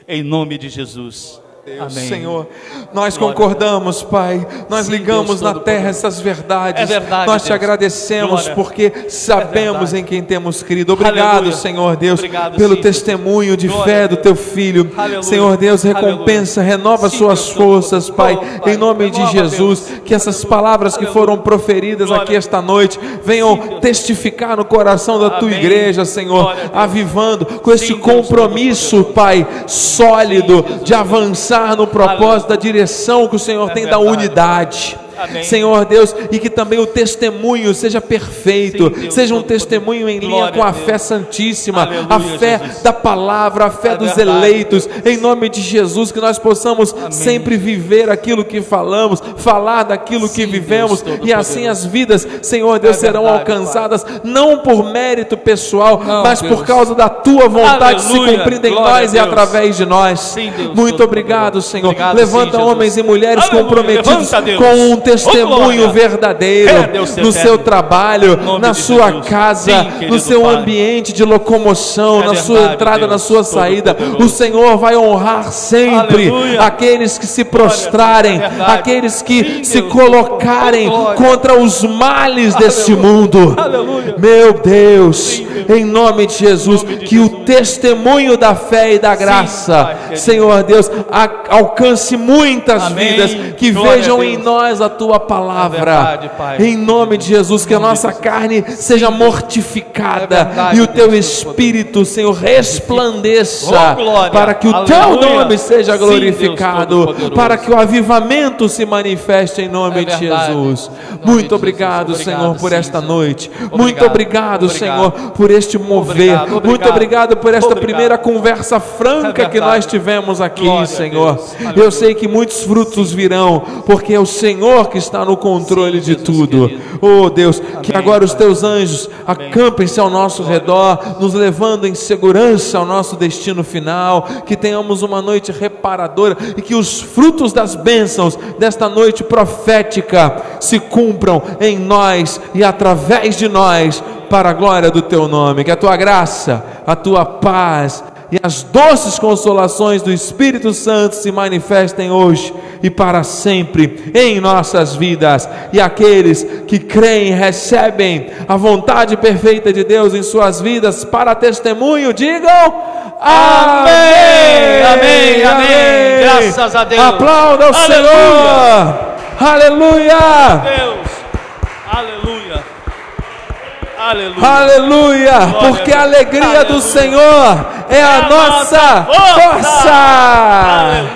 Em nome de Jesus. Deus, Amém. Senhor, nós Glória concordamos, Pai, nós Sim, ligamos na terra essas verdades, é verdade, nós Deus. te agradecemos Glória. porque sabemos é em quem temos crido. Obrigado, Aleluia. Senhor Deus, Obrigado, pelo sim, testemunho de Glória fé do teu filho. Aleluia. Senhor Deus, recompensa, Aleluia. renova sim, suas forças, Pai, Pai, em nome de Jesus, Deus. que essas palavras que foram proferidas aqui esta noite venham testificar no coração da tua Amém. igreja, Senhor, avivando com esse compromisso, Pai, sólido de avançar pensar no propósito da direção que o Senhor é tem da unidade. Amém. Senhor Deus, e que também o testemunho seja perfeito, Sim, Deus, seja um testemunho em linha com a, a fé santíssima, Aleluia, a fé Jesus. da palavra, a fé é dos verdade, eleitos, Deus. em nome de Jesus, que nós possamos Amém. sempre viver aquilo que falamos, falar daquilo Sim, que vivemos, Deus, e assim as vidas, Senhor Deus, é serão verdade, alcançadas, Pai. não por mérito pessoal, não, mas por causa da tua vontade Aleluia. se cumprindo em nós e através de nós. Sim, Muito obrigado, Senhor. Obrigado, Levanta homens e mulheres Aleluia. comprometidos Levanta, com um testemunho verdadeiro é, no seu trabalho, na sua casa, no seu ambiente de locomoção, na sua entrada, na sua saída. O Senhor vai honrar sempre aqueles que se prostrarem, aqueles que se colocarem contra os males deste mundo. Meu Deus, em nome de Jesus, que o testemunho da fé e da graça, Senhor Deus, alcance muitas vidas, que vejam em nós a tua palavra. É verdade, em nome de Jesus, que a nossa carne seja mortificada é verdade, e o teu espírito, Senhor, resplandeça oh, para que o Aleluia. teu nome seja glorificado, Sim, para que o avivamento se manifeste em nome é de Jesus. Muito obrigado, Senhor, por esta noite. Muito obrigado, Senhor, por este mover. Muito obrigado. por esta primeira conversa franca que nós tivemos aqui, Senhor. Eu sei que muitos frutos virão, porque é o Senhor que está no controle de tudo. Oh Deus, que agora os teus anjos acampem-se ao nosso redor, nos levando em segurança ao nosso destino final, que tenhamos uma noite reparadora e que os frutos das bênçãos desta noite profética se cumpram em nós e através de nós para a glória do teu nome. Que a tua graça, a tua paz, e as doces consolações do Espírito Santo se manifestem hoje e para sempre em nossas vidas. E aqueles que creem, recebem a vontade perfeita de Deus em suas vidas para testemunho, digam amém, amém, amém. amém. Graças a Deus. Aplauda o Aleluia. Senhor. Aleluia. Deus. Aleluia. Aleluia. Aleluia. Porque a alegria Aleluia. do Senhor é, é a, a, nossa força. força.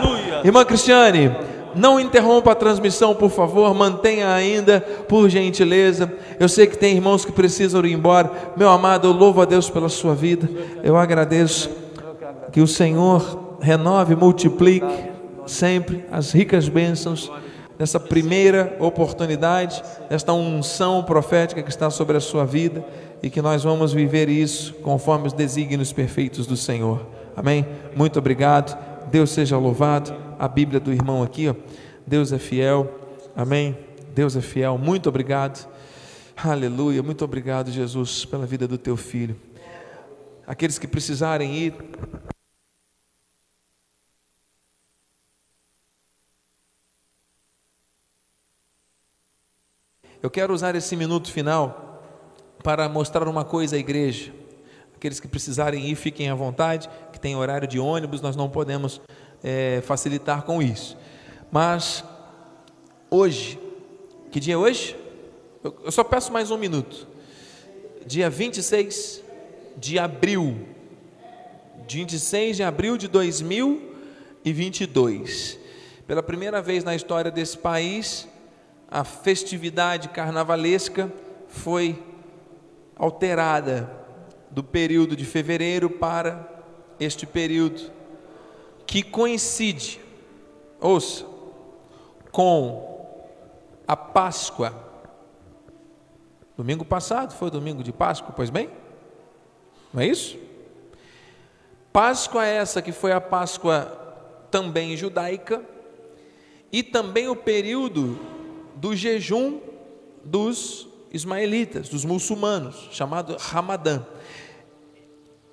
Aleluia. Irmã Cristiane, não interrompa a transmissão, por favor, mantenha ainda, por gentileza. Eu sei que tem irmãos que precisam ir embora. Meu amado, eu louvo a Deus pela sua vida. Eu agradeço que o Senhor renove, multiplique sempre as ricas bênçãos nessa primeira oportunidade, esta unção profética que está sobre a sua vida e que nós vamos viver isso conforme os desígnios perfeitos do Senhor. Amém? Muito obrigado. Deus seja louvado. A Bíblia do irmão aqui, ó. Deus é fiel. Amém? Deus é fiel. Muito obrigado. Aleluia. Muito obrigado, Jesus, pela vida do teu filho. Aqueles que precisarem ir Eu quero usar esse minuto final para mostrar uma coisa à igreja. Aqueles que precisarem ir, fiquem à vontade, que tem horário de ônibus, nós não podemos é, facilitar com isso. Mas hoje, que dia é hoje? Eu só peço mais um minuto. Dia 26 de abril, 26 de abril de 2022. Pela primeira vez na história desse país, a festividade carnavalesca foi alterada do período de fevereiro para este período que coincide, ouça, com a Páscoa. Domingo passado foi domingo de Páscoa, pois bem? Não é isso? Páscoa é essa que foi a Páscoa também judaica e também o período do jejum dos ismaelitas, dos muçulmanos, chamado Ramadã.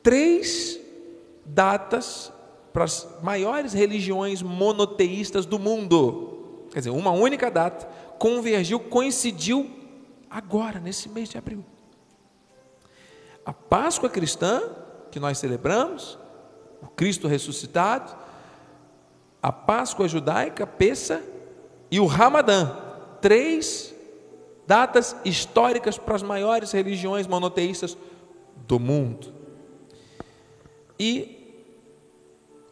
Três datas para as maiores religiões monoteístas do mundo. Quer dizer, uma única data convergiu, coincidiu agora, nesse mês de abril. A Páscoa cristã, que nós celebramos, o Cristo ressuscitado, a Páscoa judaica, Pessa e o Ramadã. Três datas históricas para as maiores religiões monoteístas do mundo. E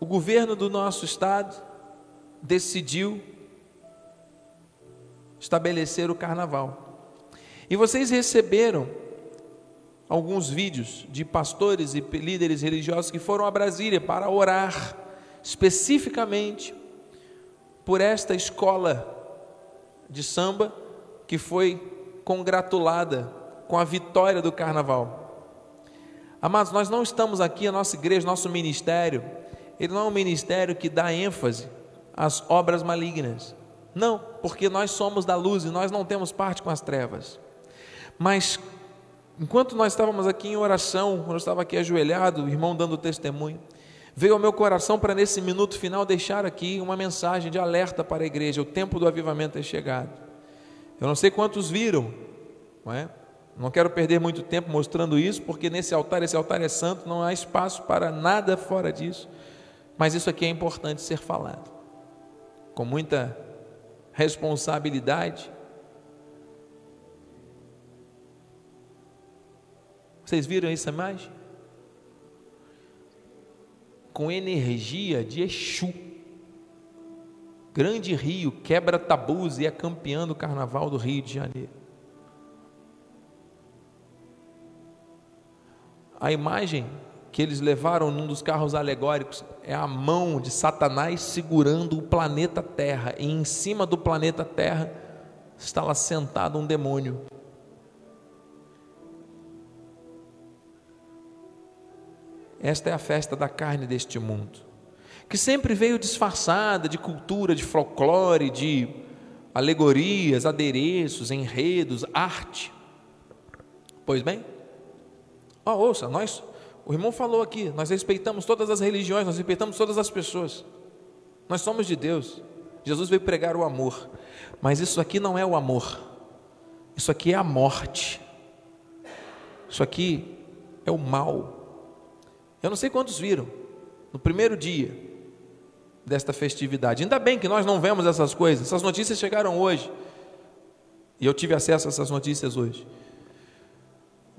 o governo do nosso estado decidiu estabelecer o carnaval. E vocês receberam alguns vídeos de pastores e líderes religiosos que foram a Brasília para orar especificamente por esta escola de samba que foi congratulada com a vitória do carnaval. Amados, nós não estamos aqui, a nossa igreja, nosso ministério, ele não é um ministério que dá ênfase às obras malignas. Não, porque nós somos da luz e nós não temos parte com as trevas. Mas, enquanto nós estávamos aqui em oração, quando eu estava aqui ajoelhado, o irmão dando testemunho, veio ao meu coração para nesse minuto final deixar aqui uma mensagem de alerta para a igreja: o tempo do avivamento é chegado. Eu não sei quantos viram, não é? Não quero perder muito tempo mostrando isso, porque nesse altar, esse altar é santo, não há espaço para nada fora disso. Mas isso aqui é importante ser falado, com muita responsabilidade. Vocês viram essa imagem? Com energia de Exu. Grande rio, quebra tabus e é campeão do carnaval do Rio de Janeiro. A imagem que eles levaram num dos carros alegóricos é a mão de Satanás segurando o planeta Terra, e em cima do planeta Terra está lá sentado um demônio. Esta é a festa da carne deste mundo, que sempre veio disfarçada de cultura, de folclore, de alegorias, adereços, enredos, arte. Pois bem, oh, ouça, nós o irmão falou aqui: nós respeitamos todas as religiões, nós respeitamos todas as pessoas. Nós somos de Deus. Jesus veio pregar o amor. Mas isso aqui não é o amor. Isso aqui é a morte. Isso aqui é o mal. Eu não sei quantos viram no primeiro dia desta festividade. Ainda bem que nós não vemos essas coisas. Essas notícias chegaram hoje. E eu tive acesso a essas notícias hoje.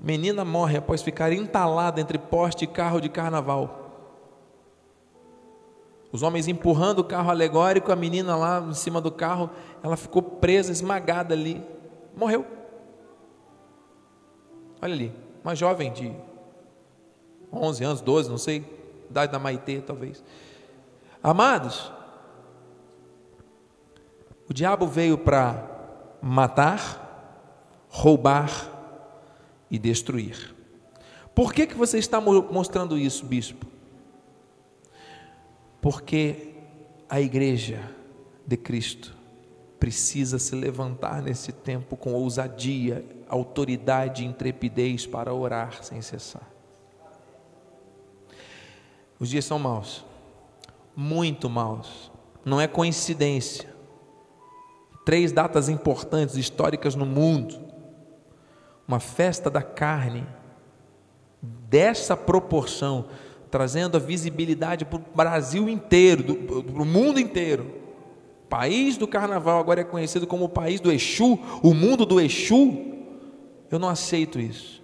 Menina morre após ficar entalada entre poste e carro de carnaval. Os homens empurrando o carro alegórico, a menina lá em cima do carro, ela ficou presa, esmagada ali. Morreu. Olha ali, uma jovem de 11 anos, 12, não sei, idade da Maitê, talvez. Amados, o diabo veio para matar, roubar e destruir. Por que, que você está mostrando isso, bispo? Porque a igreja de Cristo precisa se levantar nesse tempo com ousadia, autoridade e intrepidez para orar sem cessar. Os dias são maus, muito maus, não é coincidência. Três datas importantes históricas no mundo uma festa da carne dessa proporção, trazendo a visibilidade para o Brasil inteiro, para o mundo inteiro. O país do carnaval agora é conhecido como o país do Exu, o mundo do Exu. Eu não aceito isso.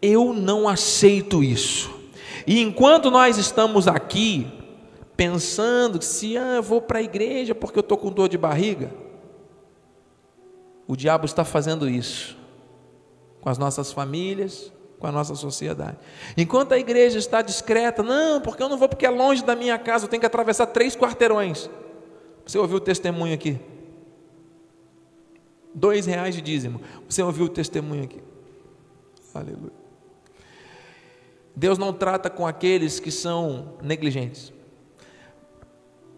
Eu não aceito isso. E enquanto nós estamos aqui pensando se ah, eu vou para a igreja porque eu estou com dor de barriga, o diabo está fazendo isso com as nossas famílias, com a nossa sociedade. Enquanto a igreja está discreta, não, porque eu não vou porque é longe da minha casa, eu tenho que atravessar três quarteirões. Você ouviu o testemunho aqui? Dois reais de dízimo. Você ouviu o testemunho aqui? Aleluia. Deus não trata com aqueles que são negligentes.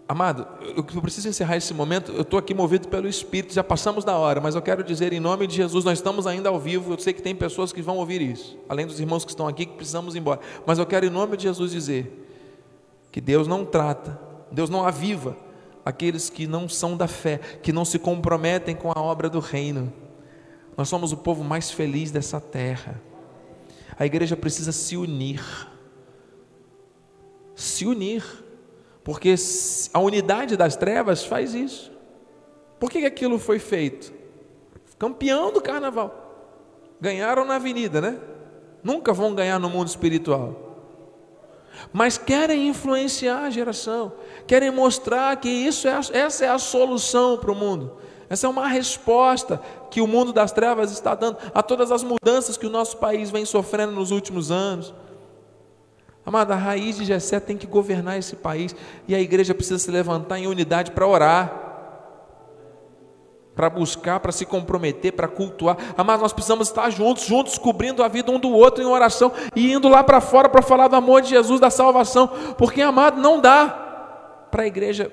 Amado, eu preciso encerrar esse momento. Eu estou aqui movido pelo Espírito, já passamos da hora, mas eu quero dizer em nome de Jesus, nós estamos ainda ao vivo. Eu sei que tem pessoas que vão ouvir isso, além dos irmãos que estão aqui, que precisamos ir embora. Mas eu quero em nome de Jesus dizer que Deus não trata, Deus não aviva aqueles que não são da fé, que não se comprometem com a obra do reino. Nós somos o povo mais feliz dessa terra. A igreja precisa se unir. Se unir porque a unidade das trevas faz isso. Por que aquilo foi feito? Campeão do carnaval. Ganharam na avenida, né? Nunca vão ganhar no mundo espiritual. Mas querem influenciar a geração, querem mostrar que isso é, essa é a solução para o mundo. Essa é uma resposta que o mundo das trevas está dando a todas as mudanças que o nosso país vem sofrendo nos últimos anos. Amada, a raiz de Jessé tem que governar esse país e a igreja precisa se levantar em unidade para orar, para buscar, para se comprometer, para cultuar. Amada, nós precisamos estar juntos, juntos, cobrindo a vida um do outro em oração e indo lá para fora para falar do amor de Jesus, da salvação, porque, amado, não dá para a igreja.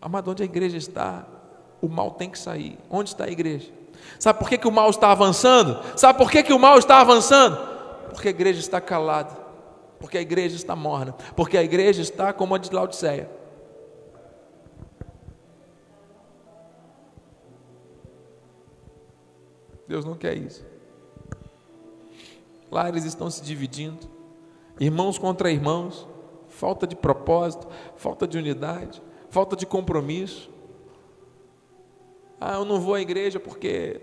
Amado, onde a igreja está, o mal tem que sair. Onde está a igreja? Sabe por que, que o mal está avançando? Sabe por que, que o mal está avançando? Porque a igreja está calada, porque a igreja está morna, porque a igreja está como a de Laodiceia. Deus não quer isso. Lares estão se dividindo, irmãos contra irmãos, falta de propósito, falta de unidade, falta de compromisso. Ah, eu não vou à igreja porque.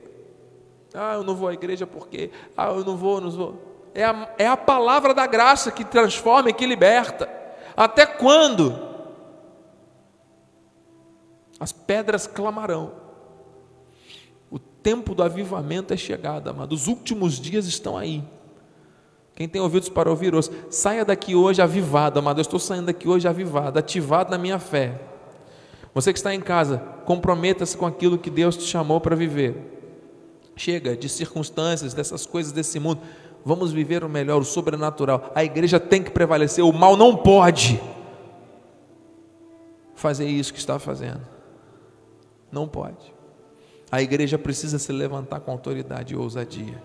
Ah, eu não vou à igreja porque. Ah, eu não vou, não vou. É a, é a palavra da graça que transforma e que liberta. Até quando? As pedras clamarão. O tempo do avivamento é chegado, amado. Os últimos dias estão aí. Quem tem ouvidos para ouvir, ouça. Saia daqui hoje avivado, amado. Eu estou saindo daqui hoje avivado, ativado na minha fé. Você que está em casa, comprometa-se com aquilo que Deus te chamou para viver. Chega de circunstâncias, dessas coisas desse mundo vamos viver o melhor, o sobrenatural. A igreja tem que prevalecer, o mal não pode fazer isso que está fazendo. Não pode. A igreja precisa se levantar com autoridade e ousadia.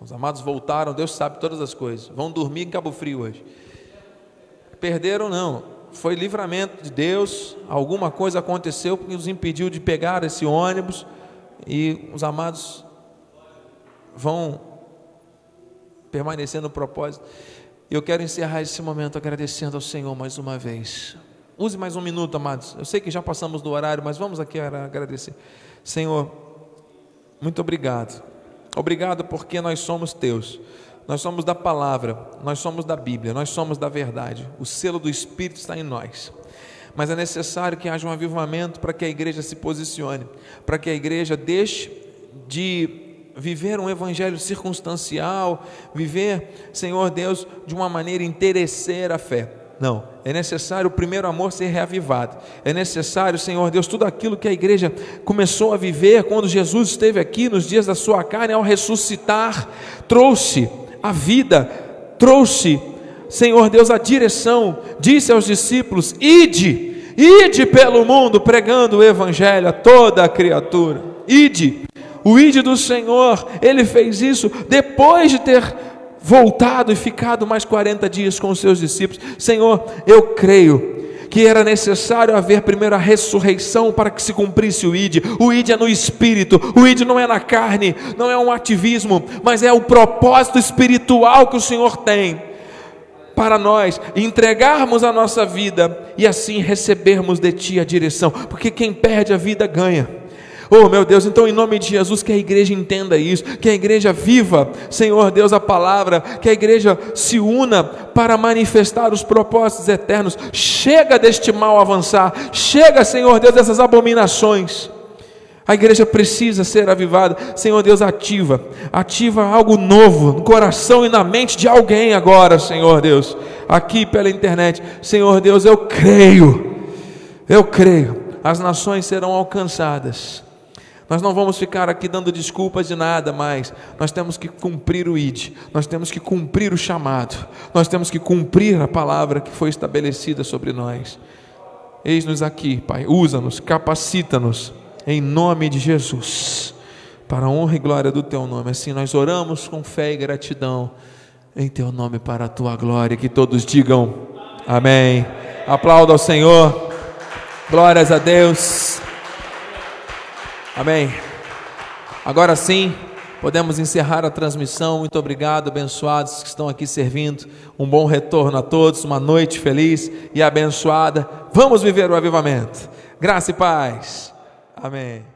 Os amados voltaram, Deus sabe todas as coisas. Vão dormir em Cabo Frio hoje. Perderam, não. Foi livramento de Deus. Alguma coisa aconteceu que os impediu de pegar esse ônibus. E os amados vão permanecer no propósito. Eu quero encerrar esse momento agradecendo ao Senhor mais uma vez. Use mais um minuto, amados. Eu sei que já passamos do horário, mas vamos aqui agradecer. Senhor, muito obrigado. Obrigado porque nós somos teus. Nós somos da palavra, nós somos da Bíblia, nós somos da verdade. O selo do Espírito está em nós. Mas é necessário que haja um avivamento para que a igreja se posicione, para que a igreja deixe de viver um evangelho circunstancial, viver, Senhor Deus, de uma maneira interesseira a fé. Não, é necessário o primeiro amor ser reavivado. É necessário, Senhor Deus, tudo aquilo que a igreja começou a viver quando Jesus esteve aqui nos dias da sua carne, ao ressuscitar, trouxe a vida, trouxe, Senhor Deus, a direção, disse aos discípulos: ide, ide pelo mundo pregando o evangelho a toda a criatura. Ide, o ide do Senhor, ele fez isso depois de ter voltado e ficado mais 40 dias com os seus discípulos. Senhor, eu creio que era necessário haver primeiro a ressurreição para que se cumprisse o ide. O ide é no espírito, o ide não é na carne, não é um ativismo, mas é o propósito espiritual que o Senhor tem para nós entregarmos a nossa vida e assim recebermos de Ti a direção, porque quem perde a vida ganha. Oh, meu Deus, então em nome de Jesus, que a igreja entenda isso, que a igreja viva, Senhor Deus, a palavra, que a igreja se una para manifestar os propósitos eternos. Chega deste mal avançar, chega, Senhor Deus, dessas abominações. A igreja precisa ser avivada. Senhor Deus, ativa, ativa algo novo no coração e na mente de alguém agora, Senhor Deus, aqui pela internet. Senhor Deus, eu creio, eu creio, as nações serão alcançadas. Nós não vamos ficar aqui dando desculpas de nada mais. Nós temos que cumprir o ID, nós temos que cumprir o chamado, nós temos que cumprir a palavra que foi estabelecida sobre nós. Eis-nos aqui, Pai, usa-nos, capacita-nos em nome de Jesus, para a honra e glória do teu nome. Assim nós oramos com fé e gratidão em teu nome para a tua glória. Que todos digam amém. Aplauda ao Senhor. Glórias a Deus. Amém. Agora sim, podemos encerrar a transmissão. Muito obrigado, abençoados que estão aqui servindo. Um bom retorno a todos, uma noite feliz e abençoada. Vamos viver o avivamento. Graça e paz. Amém.